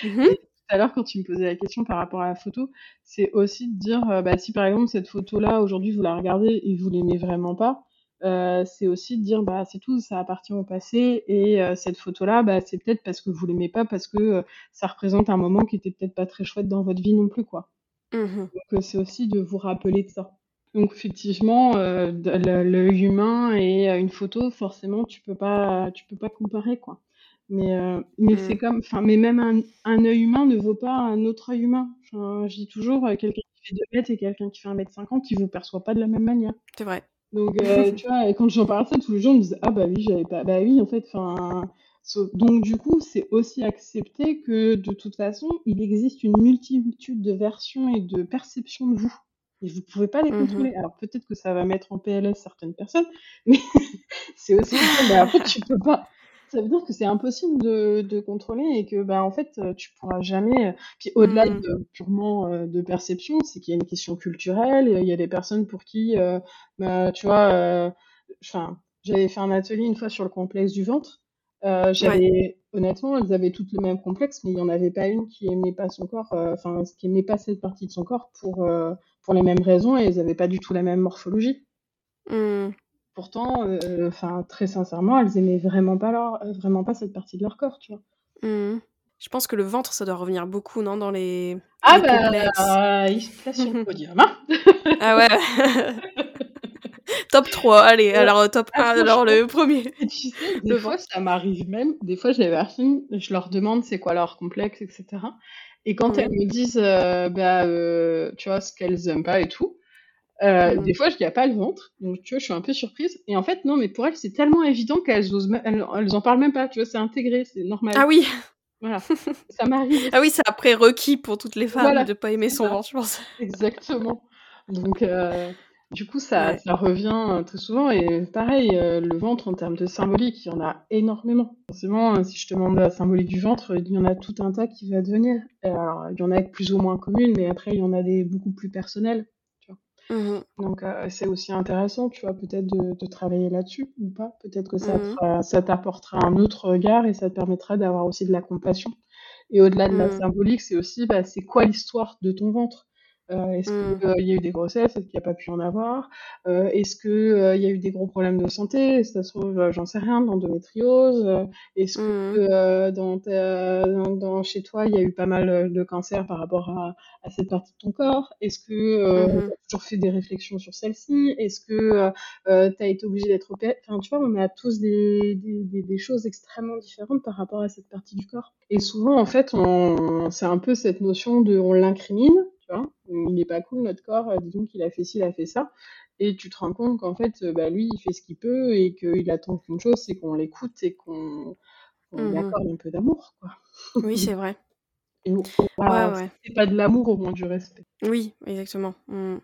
Speaker 1: Mmh
Speaker 2: Et tout à l'heure, quand tu me posais la question par rapport à la photo, c'est aussi de dire, bah, si par exemple cette photo-là, aujourd'hui, vous la regardez et vous l'aimez vraiment pas, euh, c'est aussi de dire, bah, c'est tout, ça appartient au passé et euh, cette photo-là, bah, c'est peut-être parce que vous l'aimez pas, parce que euh, ça représente un moment qui était peut-être pas très chouette dans votre vie non plus, quoi.
Speaker 1: Mmh
Speaker 2: Donc c'est aussi de vous rappeler de ça. Donc effectivement, l'œil humain et une photo, forcément, tu peux pas, tu peux pas comparer, quoi. Mais, mais c'est
Speaker 1: Mmh.
Speaker 2: comme, enfin, mais même un, un œil humain ne vaut pas un autre œil humain. Enfin, je dis toujours, quelqu'un qui fait 2 mètres et quelqu'un qui fait un mètre cinquante, il vous perçoit pas de la même manière.
Speaker 1: C'est vrai.
Speaker 2: Donc, euh, <laughs> tu vois, quand j'en parlais de ça, tous les gens me disaient, ah bah oui, j'avais pas, bah oui, en fait, enfin, so- donc du coup, c'est aussi accepter que de toute façon, il existe une multitude de versions et de perceptions de vous. Et vous pouvez pas les
Speaker 1: Mmh
Speaker 2: contrôler. Alors peut-être que ça va mettre en PLS certaines personnes, mais <laughs> c'est aussi mais après, tu peux pas. Ça veut dire que c'est impossible de, de contrôler et que, bah, en fait, euh, tu pourras jamais. euh, Puis au-delà
Speaker 1: Mmh.
Speaker 2: de purement euh, de perception, c'est qu'il y a une question culturelle. Il y a des personnes pour qui, euh, bah, tu vois, enfin, j'avais fait un atelier une fois sur le complexe du ventre.
Speaker 1: Ouais.
Speaker 2: honnêtement, elles avaient toutes le même complexe, mais il n'y en avait pas une qui aimait pas son corps, enfin, qui aimait pas cette partie de son corps pour, pour les mêmes raisons et elles avaient pas du tout la même morphologie.
Speaker 1: Mmh.
Speaker 2: Pourtant, euh, enfin, très sincèrement, elles aimaient vraiment pas leur, euh, vraiment pas cette partie de leur corps, tu vois.
Speaker 1: Mmh. Je pense que le ventre, ça doit revenir beaucoup, non, dans les,
Speaker 2: Ah
Speaker 1: les
Speaker 2: bah, il se place sur le podium, hein <laughs>
Speaker 1: Ah ouais. <laughs> top 3, allez,
Speaker 2: Ouais.
Speaker 1: alors top
Speaker 2: Ah,
Speaker 1: 1, alors le premier.
Speaker 2: Et tu sais, <laughs> des
Speaker 1: Le
Speaker 2: fois,
Speaker 1: ventre.
Speaker 2: ça m'arrive même, des fois, j'ai les personnes, je leur demande c'est quoi leur complexe, etc. Et quand elles
Speaker 1: Mmh.
Speaker 2: me disent, euh, bah, euh, tu vois, ce qu'elles aiment pas et tout, euh,
Speaker 1: Mmh.
Speaker 2: des fois, je dis ah, pas le ventre. Donc, tu vois, je suis un peu surprise. Et en fait, non, mais pour elles, c'est tellement évident qu'elles osent, elles, elles en parlent même pas, tu vois, c'est intégré, c'est normal.
Speaker 1: Ah oui.
Speaker 2: Voilà. Ça m'arrive
Speaker 1: Ah oui, c'est après requis pour toutes les femmes
Speaker 2: Voilà,
Speaker 1: de pas aimer son
Speaker 2: ça.
Speaker 1: ventre, je pense.
Speaker 2: Exactement. Donc, euh, du coup, ça,
Speaker 1: Ouais.
Speaker 2: ça revient euh, très souvent. Et pareil, euh, le ventre, en termes de symbolique, il y en a énormément. Forcément, euh, si je te demande la symbolique du ventre, il y en a tout un tas qui va devenir. Alors, il y en a plus ou moins communes, mais après, il y en a des beaucoup plus personnels.
Speaker 1: Mmh.
Speaker 2: Donc, euh, c'est aussi intéressant, tu vois, peut-être de, de travailler là-dessus ou pas. Peut-être que ça,
Speaker 1: Mmh.
Speaker 2: ça t'apportera un autre regard et ça te permettra d'avoir aussi de la compassion. Et au-delà de la
Speaker 1: Mmh.
Speaker 2: symbolique, c'est aussi, bah, c'est quoi l'histoire de ton ventre? Euh, est-ce
Speaker 1: Mmh.
Speaker 2: qu'il y a eu des grossesses? Est-ce qu'il n'y a pas pu en avoir? Euh, est-ce que, euh, il y a eu des gros problèmes de santé? Ça se trouve, euh, j'en sais rien, d'endométriose? Euh, est-ce que
Speaker 1: Mmh.
Speaker 2: euh, dans, dans, dans- chez toi, il y a eu pas mal euh, de cancers par rapport à, à cette partie de ton corps? Est-ce que euh,
Speaker 1: Mmh.
Speaker 2: tu as toujours fait des réflexions sur celle-ci? Est-ce que tu as été obligé d'être opéré? Enfin, tu vois, on a tous des, des, des, des choses extrêmement différentes par rapport à cette partie du corps. Et souvent, en fait, on, c'est un peu cette notion de on l'incrimine, tu vois. Il n'est pas cool, notre corps, euh, disons qu'il a fait ci, il a fait ça. Et tu te rends compte qu'en fait, euh, bah, lui, il fait ce qu'il peut et qu'il attend qu'une chose, c'est qu'on l'écoute et qu'on lui
Speaker 1: Mmh.
Speaker 2: accorde un peu d'amour, quoi.
Speaker 1: Oui, c'est vrai.
Speaker 2: Et on-
Speaker 1: Ouais, ouais.
Speaker 2: c'est pas de l'amour au moins du respect.
Speaker 1: Oui, exactement. Mmh.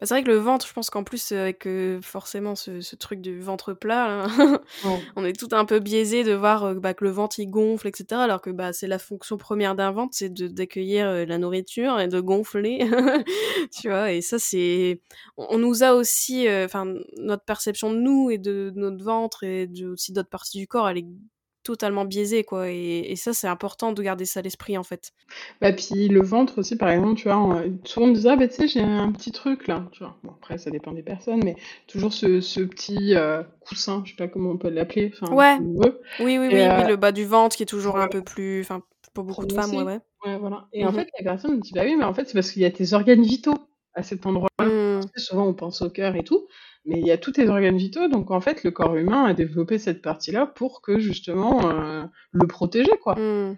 Speaker 1: Bah, c'est vrai que le ventre, je pense qu'en plus, avec euh, forcément ce, ce truc du ventre plat, là, <laughs> on est tout un peu biaisé de voir euh, bah, que le ventre il gonfle, etc. Alors que bah, c'est la fonction première d'un ventre, c'est d'accueillir euh, la nourriture et de gonfler, <laughs> tu vois. Et ça, c'est, on, on nous a aussi, enfin, notre perception de nous et de, de notre ventre et de, aussi d'autres parties du corps, elle est totalement biaisée, quoi. Et, et ça, c'est important de garder ça à l'esprit, en fait.
Speaker 2: Bah, puis le ventre aussi, par exemple, tu vois, on- souvent on me disait, ah, bah, tu sais, j'ai un petit truc là, tu vois. Bon, après, ça dépend des personnes, mais toujours ce, ce petit euh, coussin, je sais pas comment on peut l'appeler, enfin,
Speaker 1: Ouais. Oui, oui, oui,
Speaker 2: euh,
Speaker 1: oui, le bas du ventre qui est toujours un peu plus, enfin, pour beaucoup de femmes, ouais, ouais.
Speaker 2: Ouais, voilà. Et en
Speaker 1: Mhm.
Speaker 2: fait, la personne me dit, bah oui, mais en fait, c'est parce qu'il y a tes organes vitaux à cet endroit-là.
Speaker 1: Mm.
Speaker 2: Souvent, on pense au cœur et tout, mais il y a tous tes organes vitaux, donc en fait, le corps humain a développé cette partie-là pour que, justement, euh, le protéger, quoi.
Speaker 1: Mm.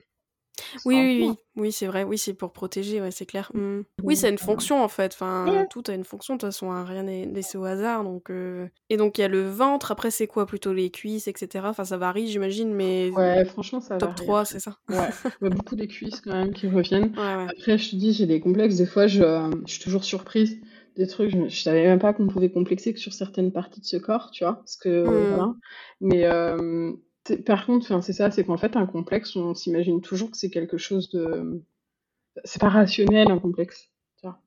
Speaker 1: Oui, oui, oui, oui, c'est vrai. Oui, c'est pour protéger, ouais, c'est clair. Mmh. Oui, c'est une fonction en fait. Enfin, tout a une fonction. De toute façon, hein, rien n'est laissé au hasard. Donc, euh, et donc il y a le ventre. Après, c'est quoi? Plutôt les cuisses, etc. Enfin, ça varie, j'imagine, mais
Speaker 2: Ouais, franchement, ça
Speaker 1: top 3, c'est ça?
Speaker 2: Ouais, il y a beaucoup des cuisses quand même qui reviennent. <laughs> Après, je te dis, j'ai des complexes. Des fois, je, je suis toujours surprise des trucs. Je, je savais même pas qu'on pouvait complexer que sur certaines parties de ce corps, tu vois. Parce que mmh. voilà. Mais euh, par contre, c'est ça, c'est qu'en fait, un complexe, on s'imagine toujours que c'est quelque chose de. C'est pas rationnel, un complexe.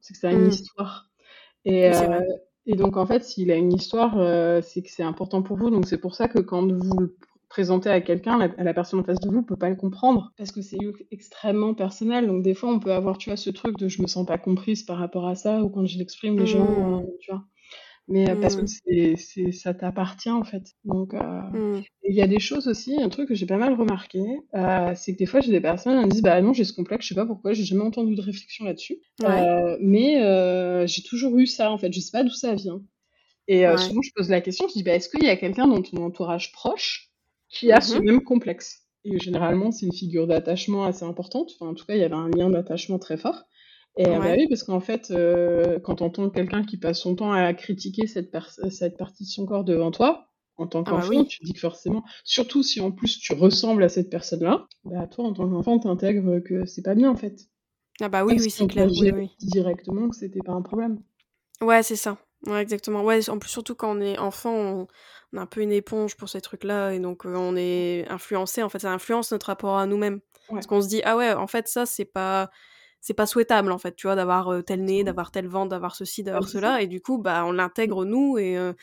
Speaker 2: C'est que ça a une mmh. histoire. Et, euh, et, donc, en fait, s'il a une histoire, euh, c'est que c'est important pour vous. Donc, c'est pour ça que quand vous le présentez à quelqu'un, la, la, personne en face de vous peut pas le comprendre parce que c'est extrêmement personnel. Donc, des fois, on peut avoir, tu vois, ce truc de je me sens pas comprise par rapport à ça ou quand je l'exprime, les gens, mmh. euh, tu vois mais euh, parce que mmh. c'est, ça t'appartient en fait. Donc, euh, mmh. il y a des choses aussi, un truc que j'ai pas mal remarqué, euh, c'est que des fois j'ai des personnes qui me disent bah non j'ai ce complexe, je sais pas pourquoi, j'ai jamais entendu de réflexion là-dessus, mais j'ai toujours eu ça en fait, je sais pas d'où ça vient. Et souvent je pose la question, je dis bah est-ce qu'il y a quelqu'un dans ton entourage proche qui a ce mmh même complexe Et généralement c'est une figure d'attachement assez importante, enfin, en tout cas il y avait un lien d'attachement très fort. Et bah oui, parce qu'en fait, euh, quand on entend quelqu'un qui passe son temps à critiquer cette, cette partie de son corps devant toi, en tant ah bah qu'enfant, tu dis que forcément, surtout si en plus tu ressembles à cette personne-là, bah toi, en tant qu'enfant, t'intègres que c'est pas bien en fait.
Speaker 1: Ah bah oui, oui, c'est clair. Oui, oui.
Speaker 2: Directement que c'était pas un problème?
Speaker 1: Ouais, c'est ça. Ouais, exactement. Ouais, en plus, surtout quand on est enfant, on, on a un peu une éponge pour ces trucs-là, et donc euh, on est influencé. En fait, ça influence notre rapport à nous-mêmes. Parce qu'on se dit, ah ouais, en fait, ça, c'est pas c'est pas souhaitable en fait, tu vois, d'avoir euh, tel nez, d'avoir tel ventre, d'avoir ceci, d'avoir cela, et du coup, bah, on l'intègre nous, et euh,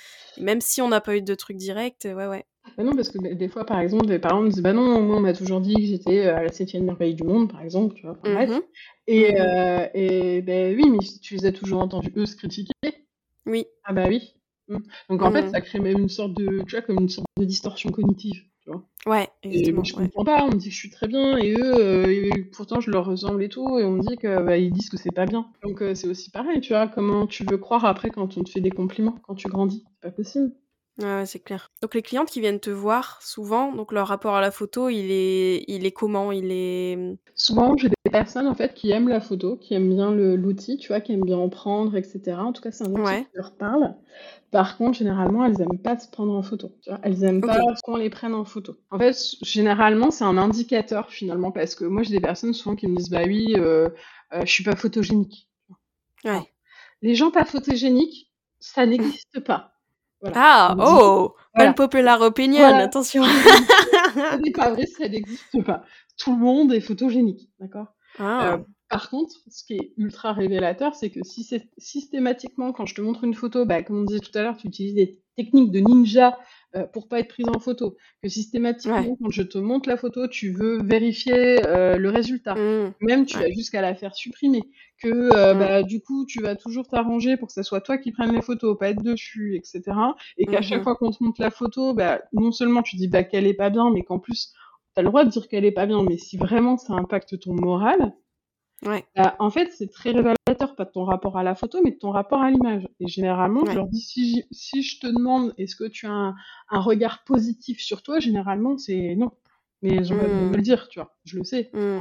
Speaker 1: même si on n'a pas eu de truc direct, ouais, ouais.
Speaker 2: Bah non, parce que des fois, par exemple, des parents me disent, bah non, moi, on m'a toujours dit que j'étais à la septième merveille du monde, par exemple, tu vois, mmh Et, mmh euh, et ben oui, mais tu les as toujours entendus, eux, se critiquer.
Speaker 1: Oui.
Speaker 2: Ah bah oui. Mmh. Donc en fait, ça crée même une sorte de, tu vois, comme une sorte de distorsion cognitive.
Speaker 1: Ouais,
Speaker 2: exactement. Et je comprends pas, on me dit que je suis très bien, et eux, euh, pourtant je leur ressemble et tout, et on me dit que bah, ils disent que c'est pas bien. Donc euh, c'est aussi pareil, tu vois, comment tu veux croire après quand on te fait des compliments, quand tu grandis, c'est pas possible.
Speaker 1: Ouais, c'est clair. Donc les clientes qui viennent te voir, souvent, donc leur rapport à la photo, il est, il est comment? Il est mmh
Speaker 2: Souvent, j'ai des personnes en fait qui aiment la photo, qui aiment bien l'outil, tu vois, qui aiment bien en prendre, etc. En tout cas, c'est un outil qui leur parle. Par contre, généralement, elles aiment pas se prendre en photo. Tu vois elles aiment pas qu'on les prenne en photo. En fait, généralement, c'est un indicateur finalement, parce que moi, j'ai des personnes souvent qui me disent, bah oui, euh, euh, je suis pas photogénique.
Speaker 1: Ouais.
Speaker 2: Les gens pas photogéniques, ça n'existe pas.
Speaker 1: Ah, oh, voilà. unpopular opinion, attention. <laughs> <laughs>
Speaker 2: Ce n'est pas vrai, ça n'existe pas. Tout le monde est photogénique, d'accord?
Speaker 1: Ah. euh,
Speaker 2: Par contre, ce qui est ultra révélateur, c'est que si c'est systématiquement, quand je te montre une photo, bah, comme on disait tout à l'heure, tu utilises des techniques de ninja euh, pour pas être prise en photo, que systématiquement, quand je te montre la photo, tu veux vérifier euh, le résultat. Mmh. Même tu vas jusqu'à la faire supprimer. Que euh, mmh. bah, du coup, tu vas toujours t'arranger pour que ce soit toi qui prennes les photos, pas être dessus, etc. Et qu'à chaque mmh fois qu'on te montre la photo, bah, non seulement tu dis bah, qu'elle est pas bien, mais qu'en plus, tu as le droit de dire qu'elle est pas bien, mais si vraiment ça impacte ton moral,
Speaker 1: Ouais.
Speaker 2: Bah, en fait, c'est très révélateur, pas de ton rapport à la photo, mais de ton rapport à l'image. Et généralement, je leur dis, si, si je te demande, est-ce que tu as un, un, regard positif sur toi, généralement, c'est non. Mais je vais mmh. me le dire, tu vois, je le sais. Mmh.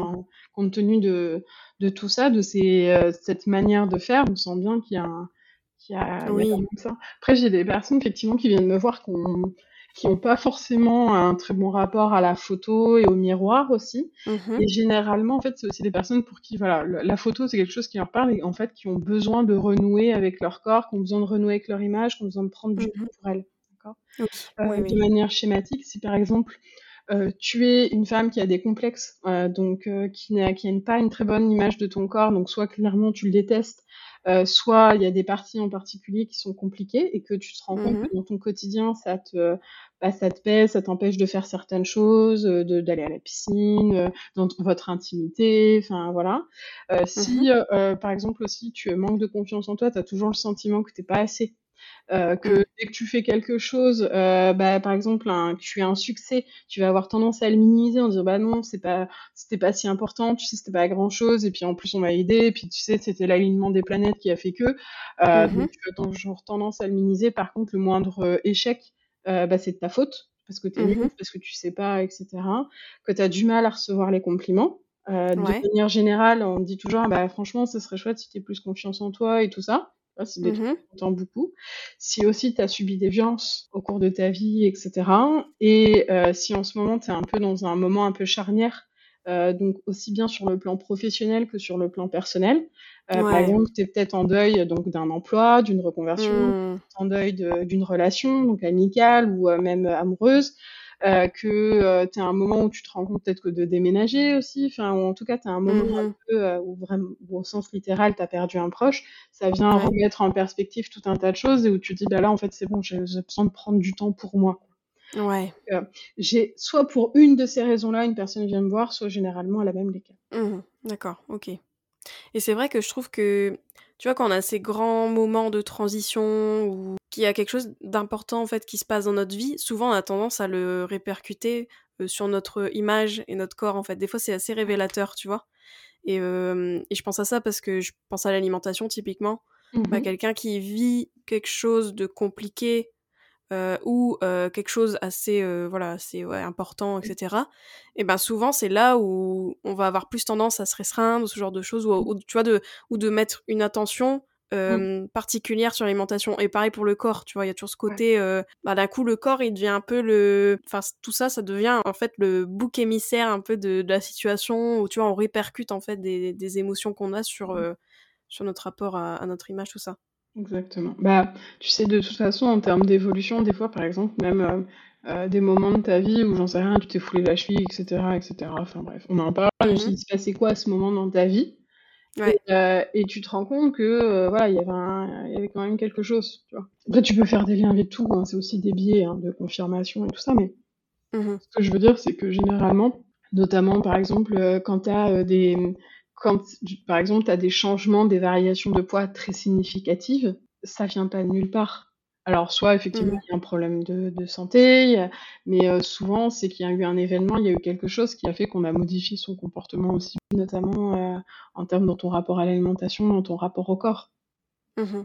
Speaker 2: compte tenu de, de tout ça, de ces, euh, cette manière de faire, on sent bien qu'il y a un, qu'il y a,
Speaker 1: oui.
Speaker 2: y a ça. Après, j'ai des personnes, effectivement, qui viennent me voir, qu'on qui n'ont pas forcément un très bon rapport à la photo et au miroir aussi. Mmh et généralement, en fait, c'est aussi des personnes pour qui, voilà, la photo, c'est quelque chose qui leur parle et en fait, qui ont besoin de renouer avec leur corps, qui ont besoin de renouer avec leur image, qui ont besoin de prendre du temps mmh pour elles. D'accord? Euh, De manière schématique, si par exemple, euh, tu es une femme qui a des complexes, euh, donc qui n'a qui pas une très bonne image de ton corps, donc soit clairement tu le détestes, euh, soit il y a des parties en particulier qui sont compliquées et que tu te rends compte mmh que dans ton quotidien, ça te, bah, ça te pèse, ça t'empêche de faire certaines choses, euh, d'aller à la piscine, euh, dans votre intimité, enfin voilà. Euh, mmh si, par exemple aussi, tu manques de confiance en toi, tu as toujours le sentiment que t'es pas assez euh, que mmh. dès que tu fais quelque chose, euh, bah, par exemple, un, que tu as un succès, tu vas avoir tendance à le minimiser en disant bah non, c'est pas, c'était pas si important, tu sais, c'était pas grand chose, et puis en plus on m'a aidé, et puis tu sais, c'était l'alignement des planètes qui a fait que, euh, mmh donc tu as toujours tendance à le minimiser. Par contre, le moindre échec, bah, c'est de ta faute parce que tu es mmh parce que tu sais pas, etc. Que tu as du mal à recevoir les compliments. de manière générale, on dit toujours: «Bah, franchement, ce serait chouette si tu plus confiance en toi et tout ça». C'est des trucs entend beaucoup. Si aussi tu as subi des violences au cours de ta vie et cetera et si en ce moment tu es un peu dans un moment un peu charnière, donc aussi bien sur le plan professionnel que sur le plan personnel. Par exemple, tu es peut-être en deuil donc d'un emploi, d'une reconversion,
Speaker 1: mmh.
Speaker 2: en deuil d'une relation, donc amicale ou même amoureuse. Euh, que euh, tu as un moment où tu te rends compte peut-être que de déménager aussi, enfin, ou en tout cas, tu as un moment un
Speaker 1: mmh
Speaker 2: peu euh, où vraiment, au sens littéral, tu as perdu un proche, ça vient remettre en perspective tout un tas de choses et où tu te dis, bah là, en fait, c'est bon, j'ai besoin de prendre du temps pour moi.
Speaker 1: Ouais.
Speaker 2: j'ai soit pour une de ces raisons-là, une personne vient me voir, soit généralement elle a même les cas.
Speaker 1: Mmh D'accord, ok. Et c'est vrai que je trouve que, tu vois, quand on a ces grands moments de transition ou qu'il y a quelque chose d'important en fait qui se passe dans notre vie, souvent on a tendance à le répercuter sur notre image et notre corps en fait. Des fois c'est assez révélateur, tu vois. Et, et, je pense à ça parce que je pense à l'alimentation typiquement. Bah,
Speaker 2: mmh
Speaker 1: quelqu'un qui vit quelque chose de compliqué euh, ou euh, quelque chose assez euh, voilà assez ouais, important etc. Et ben souvent c'est là où on va avoir plus tendance à se restreindre ce genre de choses ou, tu vois de ou de mettre une attention
Speaker 2: mmh.
Speaker 1: particulière sur l'alimentation. Et pareil pour le corps tu vois il y a toujours ce côté bah, d'un coup le corps il devient un peu le enfin tout ça ça devient en fait le bouc émissaire un peu de, la situation où tu vois on répercute en fait des, des émotions qu'on a sur mmh. sur notre rapport à, à notre image tout ça
Speaker 2: Exactement. Bah, tu sais, de toute façon, en termes d'évolution, des fois, par exemple, même euh, euh, des moments de ta vie où j'en sais rien, tu t'es foulé la cheville, etc., etc. Enfin bref, on en parle. Je
Speaker 1: Mmh
Speaker 2: Il se passait quoi à ce moment dans ta vie?
Speaker 1: Ouais.
Speaker 2: Et, euh, et tu te rends compte que voilà, il y avait un, il y avait quand même quelque chose. Tu vois. Après, tu peux faire des liens avec tout. Hein, c'est aussi des biais hein, de confirmation et tout ça. Mais
Speaker 1: mmh
Speaker 2: ce que je veux dire, c'est que généralement, notamment par exemple, quand tu as des quand, par exemple, tu as des changements, des variations de poids très significatives, ça vient pas de nulle part. Alors, soit effectivement,
Speaker 1: mmh.
Speaker 2: il y a un problème de, de santé, mais euh, souvent, c'est qu'il y a eu un événement, il y a eu quelque chose qui a fait qu'on a modifié son comportement aussi, notamment euh, en termes de ton rapport à l'alimentation, dans ton rapport au corps.
Speaker 1: Mmh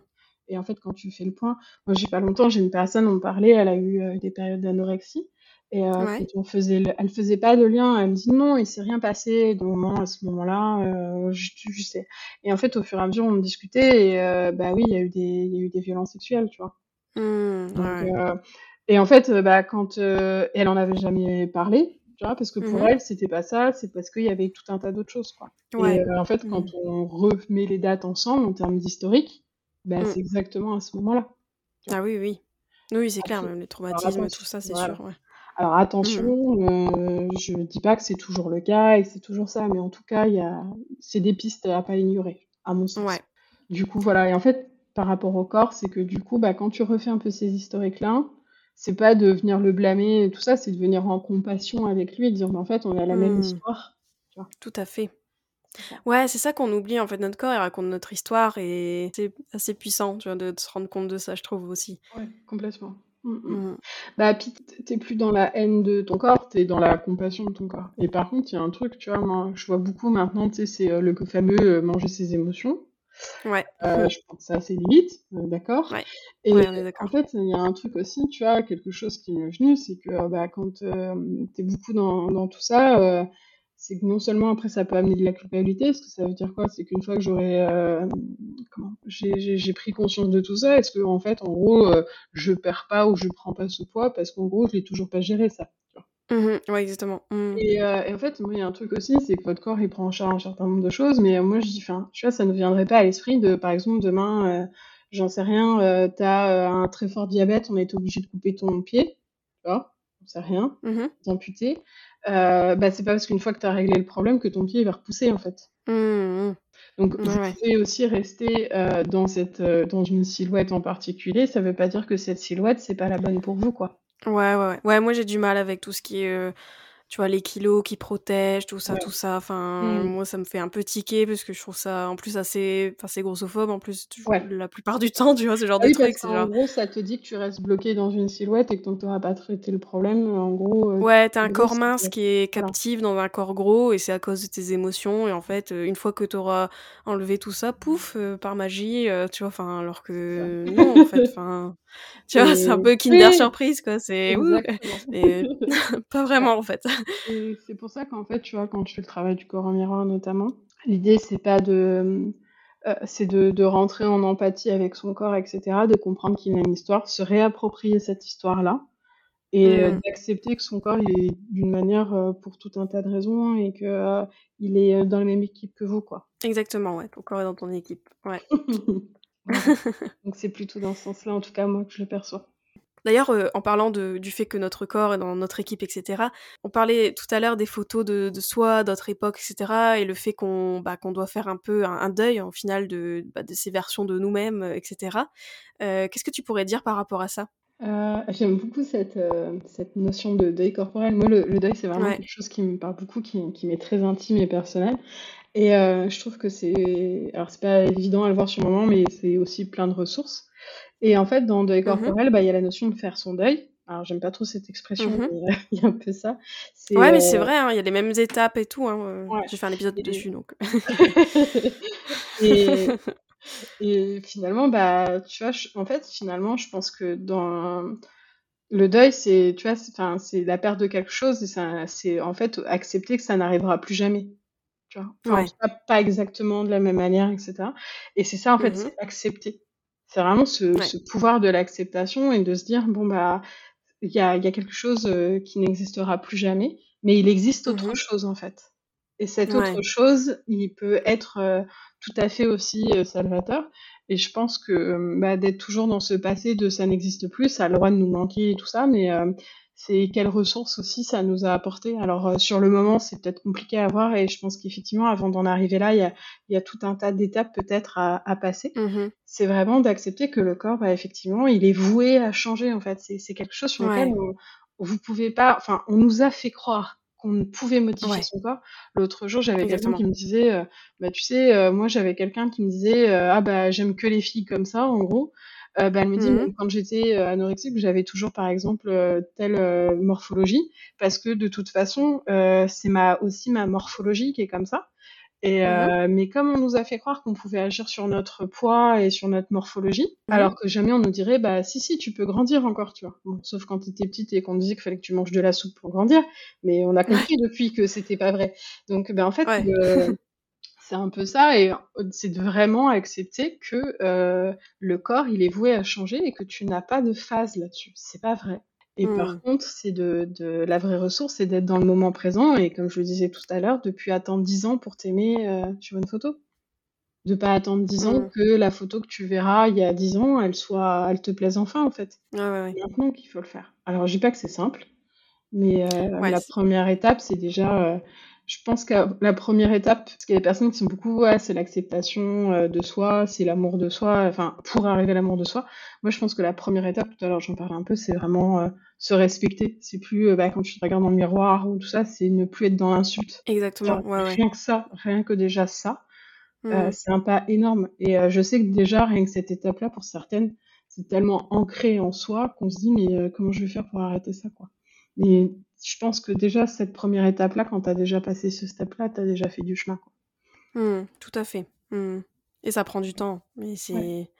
Speaker 2: Et en fait, quand tu fais le point, moi, j'ai pas longtemps, j'ai une personne, on me parlait, elle a eu euh, des périodes d'anorexie. Et euh, quand on faisait, elle faisait pas de lien. Elle me dit non, il s'est rien passé de moment à ce moment-là. Euh, je, je, sais. Et en fait, au fur et à mesure, on discutait. Et euh, bah oui, il y a eu des, il y a eu des violences sexuelles, tu vois.
Speaker 1: Mmh,
Speaker 2: Donc, euh, et en fait, bah quand elle en avait jamais parlé, tu vois, parce que pour
Speaker 1: mmh
Speaker 2: elle, c'était pas ça. C'est parce qu'il y avait tout un tas d'autres choses, quoi.
Speaker 1: Ouais.
Speaker 2: Et en fait, quand
Speaker 1: mmh.
Speaker 2: on remet les dates ensemble en termes d'historique, bah
Speaker 1: Mmh.
Speaker 2: c'est exactement à ce moment-là.
Speaker 1: Ah oui, oui. Oui, c'est clair, même les traumatismes, tout ça, c'est sûr. Ouais.
Speaker 2: Alors attention, euh, je dis pas que c'est toujours le cas et c'est toujours ça, mais en tout cas, il y a, c'est des pistes à pas ignorer, à mon sens.
Speaker 1: Ouais.
Speaker 2: Du coup, voilà. Et en fait, par rapport au corps, c'est que du coup, bah, quand tu refais un peu ces historiques-là, c'est pas de venir le blâmer et tout ça, c'est de venir en compassion avec lui et de dire, mais en fait, on a la même
Speaker 1: Mmh.
Speaker 2: histoire. Tu vois.
Speaker 1: Tout à fait. Ouais, c'est ça qu'on oublie en fait. Notre corps, il raconte notre histoire et c'est assez puissant, tu vois, de, de se rendre compte de ça, je trouve aussi.
Speaker 2: Ouais, complètement. Mm, mm.
Speaker 1: Mmh.
Speaker 2: Bah, puis t'es plus dans la haine de ton corps, t'es dans la compassion de ton corps. Et par contre, il y a un truc, tu vois, moi, je vois beaucoup maintenant, tu sais, c'est euh, le fameux euh, manger ses émotions.
Speaker 1: Ouais.
Speaker 2: Euh, je pense que c'est assez limite, euh, d'accord
Speaker 1: Ouais.
Speaker 2: Et
Speaker 1: Ouais,
Speaker 2: en fait, il y a un truc aussi, tu vois, quelque chose qui m'est venu, c'est que bah, quand euh, t'es beaucoup dans, dans tout ça, c'est que non seulement après ça peut amener de la culpabilité, parce que ça veut dire quoi? C'est qu'une fois que j'aurais, euh, comment, j'ai, pris conscience de tout ça, est-ce que en fait, en gros, euh, je perds pas ou je prends pas ce poids? Parce qu'en gros, je l'ai toujours pas géré ça.
Speaker 1: Mmh ouais, exactement. Mmh.
Speaker 2: Et, euh, et en fait, moi, il y a un truc aussi, c'est que votre corps, il prend en charge un certain nombre de choses, mais euh, moi, je dis, enfin, tu vois, ça ne viendrait pas à l'esprit de, par exemple, demain, j'en sais rien, t'as un très fort diabète, on est obligé de couper ton pied, tu vois, on sait rien,
Speaker 1: Mmh
Speaker 2: t'amputer. Euh, bah, c'est pas parce qu'une fois que t'as réglé le problème que ton pied va repousser, en fait.
Speaker 1: Mmh, mmh.
Speaker 2: Donc, vous
Speaker 1: ouais.
Speaker 2: pouvez aussi rester euh, dans cette, euh, dans une silhouette en particulier. Ça veut pas dire que cette silhouette, c'est pas la bonne pour vous, quoi.
Speaker 1: Ouais, ouais, ouais. Ouais, moi j'ai du mal avec tout ce qui est, tu vois, les kilos qui protègent, tout ça,
Speaker 2: Ouais.
Speaker 1: tout ça. Enfin,
Speaker 2: Mm.
Speaker 1: moi ça me fait un peu tiquer parce que je trouve ça en plus assez. Enfin, c'est grossophobe en plus, tu-
Speaker 2: Ouais.
Speaker 1: la plupart du <laughs> temps, tu vois, ce genre
Speaker 2: Ah
Speaker 1: de
Speaker 2: oui,
Speaker 1: truc.
Speaker 2: Qu'en
Speaker 1: genre.
Speaker 2: gros, ça te dit que tu restes bloqué dans une silhouette et que que tu n'auras pas traité le problème, en gros, euh,
Speaker 1: Ouais, t'as un
Speaker 2: en gros,
Speaker 1: corps mince qui est
Speaker 2: voilà.
Speaker 1: captif dans un corps gros et c'est à cause de tes émotions. Et en fait, euh, une fois que t'auras enlevé tout ça, pouf, euh, par magie, euh, tu vois, enfin, alors que non, en <laughs> fait, enfin, tu vois, c'est un peu Kinder
Speaker 2: Oui,
Speaker 1: Surprise, quoi. C'est mais <laughs> pas vraiment, en fait.
Speaker 2: C'est pour ça qu'en fait, tu vois, quand tu fais le travail du corps en miroir notamment, l'idée c'est pas de euh, c'est de, de, rentrer en empathie avec son corps, etc., de comprendre qu'il a une histoire, se réapproprier cette histoire-là, et euh, mmh. d'accepter que son corps il est d'une manière euh, pour tout un tas de raisons et que il est dans la même équipe que vous, quoi.
Speaker 1: Exactement, ouais. Ton corps est dans ton équipe, ouais. <laughs> <laughs>
Speaker 2: Donc c'est plutôt dans ce sens-là, en tout cas moi, que je le perçois.
Speaker 1: D'ailleurs, euh, en parlant du fait que notre corps est dans notre équipe, etc., on parlait tout à l'heure des photos de, soi, d'autres époques, etc., et le fait qu'on bah, doit faire un peu un, deuil, en final, de, bah, de ces versions de nous-mêmes, euh, etc. Euh, qu'est-ce que tu pourrais dire par rapport à ça?
Speaker 2: J'aime beaucoup cette, cette notion de deuil corporel. Moi, le, deuil, c'est vraiment quelque chose qui me parle beaucoup, qui, qui m'est très intime et personnel. Et je trouve que c'est... Alors, c'est pas évident à le voir sur le moment, mais c'est aussi plein de ressources. Et en fait, dans deuil mmh corporel, bah, il y a la notion de faire son deuil. Alors, j'aime pas trop cette expression, mmh mais <laughs> il y a un peu ça.
Speaker 1: Ouais, mais c'est euh, vrai, hein, il y a les mêmes étapes et tout. Hein, euh, J'ai fait un épisode dessus, donc. <laughs>
Speaker 2: et, <laughs> et, finalement, bah, tu vois, en fait, finalement, je pense que dans le deuil, c'est, tu vois, c'est la perte de quelque chose, et c'est en fait accepter que ça n'arrivera plus jamais. Tu vois, pas, pas, exactement de la même manière, etc. Et c'est ça, en fait, mmh c'est accepter. C'est vraiment ce, ce pouvoir de l'acceptation et de se dire bon bah il y a, y a, quelque chose euh, qui n'existera plus jamais, mais il existe autre mmh chose en fait. Et cette autre chose, il peut être euh, tout à fait aussi euh, salvateur. Et je pense que bah, d'être toujours dans ce passé de ça n'existe plus, ça a le droit de nous manquer et tout ça, mais c'est quelles ressources aussi ça nous a apporté. Alors euh, sur le moment, c'est peut-être compliqué à voir et je pense qu'effectivement, avant d'en arriver là, il y a, y a, tout un tas d'étapes peut-être à, à, passer. Mmh c'est vraiment d'accepter que le corps, bah, effectivement, il est voué à changer. En fait, c'est quelque chose sur lequel on, vous pouvez pas. Enfin, on nous a fait croire qu'on ne pouvait modifier son corps. L'autre jour, j'avais quelqu'un qui me disait, euh, bah tu sais, euh, moi j'avais quelqu'un qui me disait, ah bah j'aime que les filles comme ça, en gros. Euh, bah, elle me dit, mmh quand j'étais euh, anorexique, j'avais toujours, par exemple, euh, telle morphologie, parce que de toute façon, c'est ma, aussi ma morphologie qui est comme ça. Et mmh mais comme on nous a fait croire qu'on pouvait agir sur notre poids et sur notre morphologie, mmh alors que jamais on nous dirait bah si si tu peux grandir encore, tu vois. sauf quand tu étais petite et qu'on disait qu'il fallait que tu manges de la soupe pour grandir, mais on a compris depuis que c'était pas vrai. Donc ben en fait c'est un peu ça, et c'est de vraiment accepter que euh, le corps, il est voué à changer et que tu n'as pas de phase là-dessus. C'est pas vrai. Et par mmh. contre, c'est de, de, la vraie ressource, c'est d'être dans le moment présent. Et comme je le disais tout à l'heure, depuis attendre 10 ans pour t'aimer euh, sur une photo. De pas attendre 10 ans mmh. que la photo que tu verras il y a 10 ans, elle soit, elle te plaise enfin en fait.
Speaker 1: Ouais, ouais,
Speaker 2: maintenant qu'il faut le faire. Alors je dis pas que c'est simple, mais euh, la première étape, c'est déjà je pense que la première étape, parce qu'il y a des personnes qui sont beaucoup, ouais, c'est l'acceptation euh, de soi, c'est l'amour de soi, enfin, pour arriver à l'amour de soi. Moi, je pense que la première étape, tout à l'heure, j'en parlais un peu, c'est vraiment euh, se respecter. C'est plus, euh, bah, quand tu te regardes dans le miroir ou tout ça, c'est ne plus être dans l'insulte.
Speaker 1: Exactement, ouais,
Speaker 2: Rien que ça, rien que déjà ça, mmh. c'est un pas énorme. Et je sais que déjà, rien que cette étape-là, pour certaines, c'est tellement ancré en soi qu'on se dit, mais comment je vais faire pour arrêter ça, quoi? Mais je pense que déjà, cette première étape-là, quand tu as déjà passé ce step-là, tu as déjà fait du chemin.
Speaker 1: Quoi. Mmh, tout à fait. Mmh. Et ça prend du temps. Mais c'est.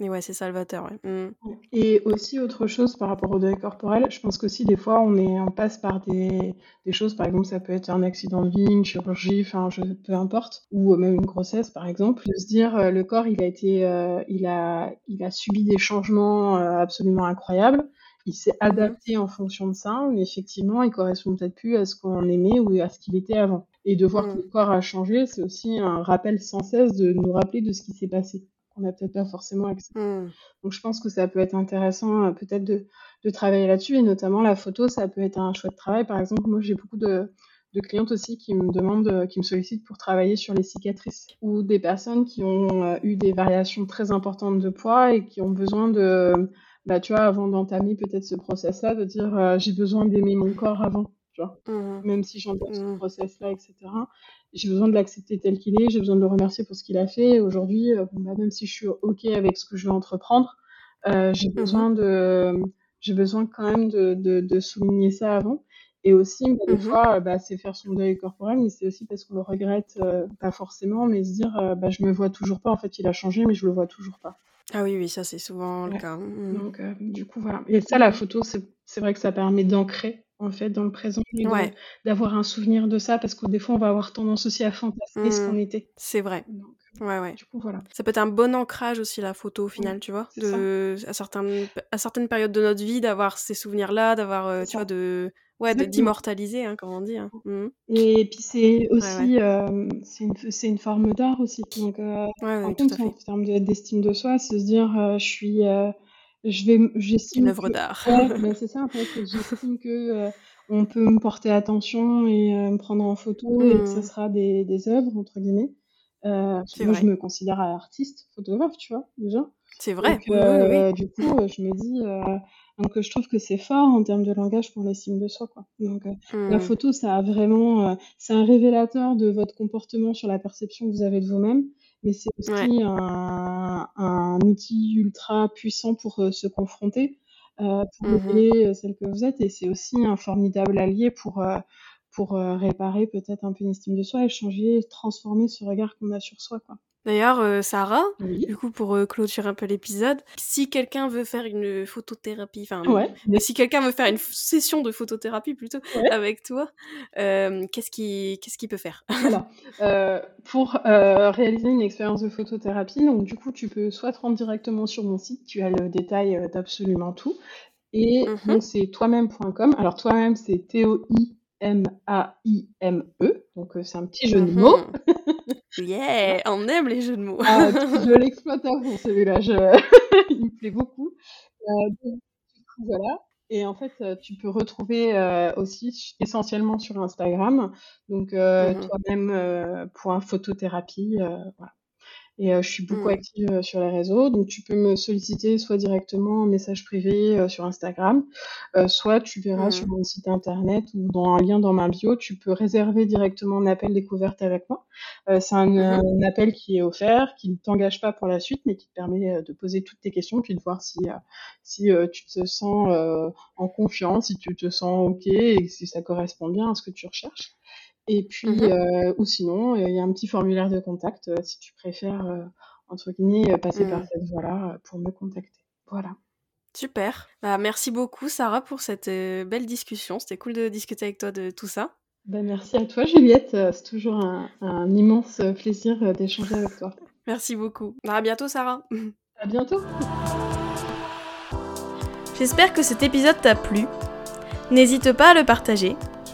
Speaker 1: Mais ouais, c'est salvateur. Mmh.
Speaker 2: Et aussi, autre chose par rapport au deuil corporel, je pense qu'aussi, des fois, on, est, on passe par des, des, choses, par exemple, ça peut être un accident de vie, une chirurgie, enfin, peu importe, ou même une grossesse, par exemple, de se dire, euh, le corps, il a été, euh, il, a, il a subi des changements euh, absolument incroyables il s'est adapté en fonction de ça, mais effectivement, il correspond peut-être plus à ce qu'on aimait ou à ce qu'il était avant. Et de voir que mm. le corps a changé, c'est aussi un rappel sans cesse de nous rappeler de ce qui s'est passé, qu'on n'a peut-être pas forcément accepté. Mm. Donc je pense que ça peut être intéressant euh, peut-être de, de, travailler là-dessus, et notamment la photo, ça peut être un chouette travail. Par exemple, moi j'ai beaucoup de, de clientes aussi qui me demandent, euh, qui me sollicitent pour travailler sur les cicatrices, ou des personnes qui ont euh, eu des variations très importantes de poids et qui ont besoin de bah, tu vois, avant d'entamer peut-être ce process-là, de dire euh, j'ai besoin d'aimer mon corps avant, tu vois. Mmh. Même si j'entame ce mmh. process-là, etc. J'ai besoin de l'accepter tel qu'il est, j'ai besoin de le remercier pour ce qu'il a fait. Aujourd'hui, euh, bah, même si je suis OK avec ce que je veux entreprendre, euh, j'ai mmh besoin de j'ai besoin quand même de, de, de, souligner ça avant. Et aussi, bah, des fois, bah, c'est faire son deuil corporel, mais c'est aussi parce qu'on le regrette, pas forcément, mais se dire, bah, je me vois toujours pas, en fait, il a changé, mais je le vois toujours pas.
Speaker 1: Ah oui, oui, ça c'est souvent le cas.
Speaker 2: Mmh. Donc, euh, du coup, voilà. Et ça, la photo, c'est vrai que ça permet d'ancrer en fait, dans le présent, d'avoir un souvenir de ça, parce que des fois, on va avoir tendance aussi à fantasmer ce qu'on mmh. était.
Speaker 1: C'est vrai.
Speaker 2: Euh, ouais, ouais. Du coup, voilà.
Speaker 1: Ça peut être un bon ancrage aussi, la photo, au final, tu vois, de, à, certains, à certaines périodes de notre vie, d'avoir ces souvenirs-là, d'avoir, euh, tu vois, de... Ouais, d'immortaliser, hein, comme on dit. Hein. Mmh.
Speaker 2: Et puis c'est aussi, euh, c'est une, une, forme d'art aussi. Donc, en, compte, en termes d'estime de, soi, c'est se dire, je suis je vais
Speaker 1: j'estime une œuvre d'art.
Speaker 2: Ouais, <laughs> c'est ça en fait, j'estime que euh, on peut me porter attention et euh, me prendre en photo et que ce mmh. sera des, des œuvres entre guillemets. Euh, je me considère artiste, photographe, tu vois, déjà.
Speaker 1: C'est vrai.
Speaker 2: Donc, euh, Du coup, je me dis, donc je trouve que c'est fort en termes de langage pour l'estime de soi, quoi. Donc, la mmh. photo, ça a vraiment, c'est un révélateur de votre comportement sur la perception que vous avez de vous-même mais c'est aussi un, un, outil ultra puissant pour euh, se confronter, euh, pour mmh euh, celle que vous êtes, et c'est aussi un formidable allié pour, euh, pour réparer peut-être un peu une estime de soi et changer, transformer ce regard qu'on a sur soi. Quoi.
Speaker 1: D'ailleurs, euh, Sarah, du coup, pour euh, clôturer un peu l'épisode, si quelqu'un veut faire une photothérapie, enfin, si quelqu'un veut faire une session de photothérapie plutôt avec toi, euh, qu'est-ce qu'il peut faire? <laughs>
Speaker 2: Pour réaliser une expérience de photothérapie, donc du coup, tu peux soit te rendre directement sur mon site, tu as le détail d'absolument tout, et mmh c'est toi-même.com. Alors, toi-même, c'est T-O-I M-A-I-M-E. Donc, c'est un petit jeu de mots.
Speaker 1: Yeah, on aime les jeux de mots.
Speaker 2: Ah, <laughs> je l'exploite à fond celui-là, je... <laughs> il me plaît beaucoup. Euh, voilà. Et en fait, euh, tu peux retrouver euh, aussi essentiellement sur Instagram, donc mmh toi-même pour un photothérapie. voilà. Et je suis beaucoup mmh. active sur les réseaux, donc tu peux me solliciter soit directement en message privé sur Instagram, soit tu verras sur mmh. mon site internet ou dans un lien dans ma bio, tu peux réserver directement un appel découverte avec moi. c'est un, mmh. appel qui est offert, qui ne t'engage pas pour la suite, mais qui te permet de poser toutes tes questions, puis de voir si, si tu te sens en confiance, si tu te sens OK et si ça correspond bien à ce que tu recherches. Et puis, mmh euh, ou sinon, il y a un petit formulaire de contact euh, si tu préfères, euh, entre guillemets, passer par mmh. cette voie-là pour me contacter. Voilà.
Speaker 1: Super. Bah, merci beaucoup, Sarah, pour cette belle discussion. C'était cool de discuter avec toi de tout ça.
Speaker 2: Bah, merci à toi, Juliette. C'est toujours un, un immense plaisir d'échanger avec toi.
Speaker 1: Merci beaucoup. À bientôt, Sarah. <laughs>
Speaker 2: À bientôt.
Speaker 1: J'espère que cet épisode t'a plu. N'hésite pas à le partager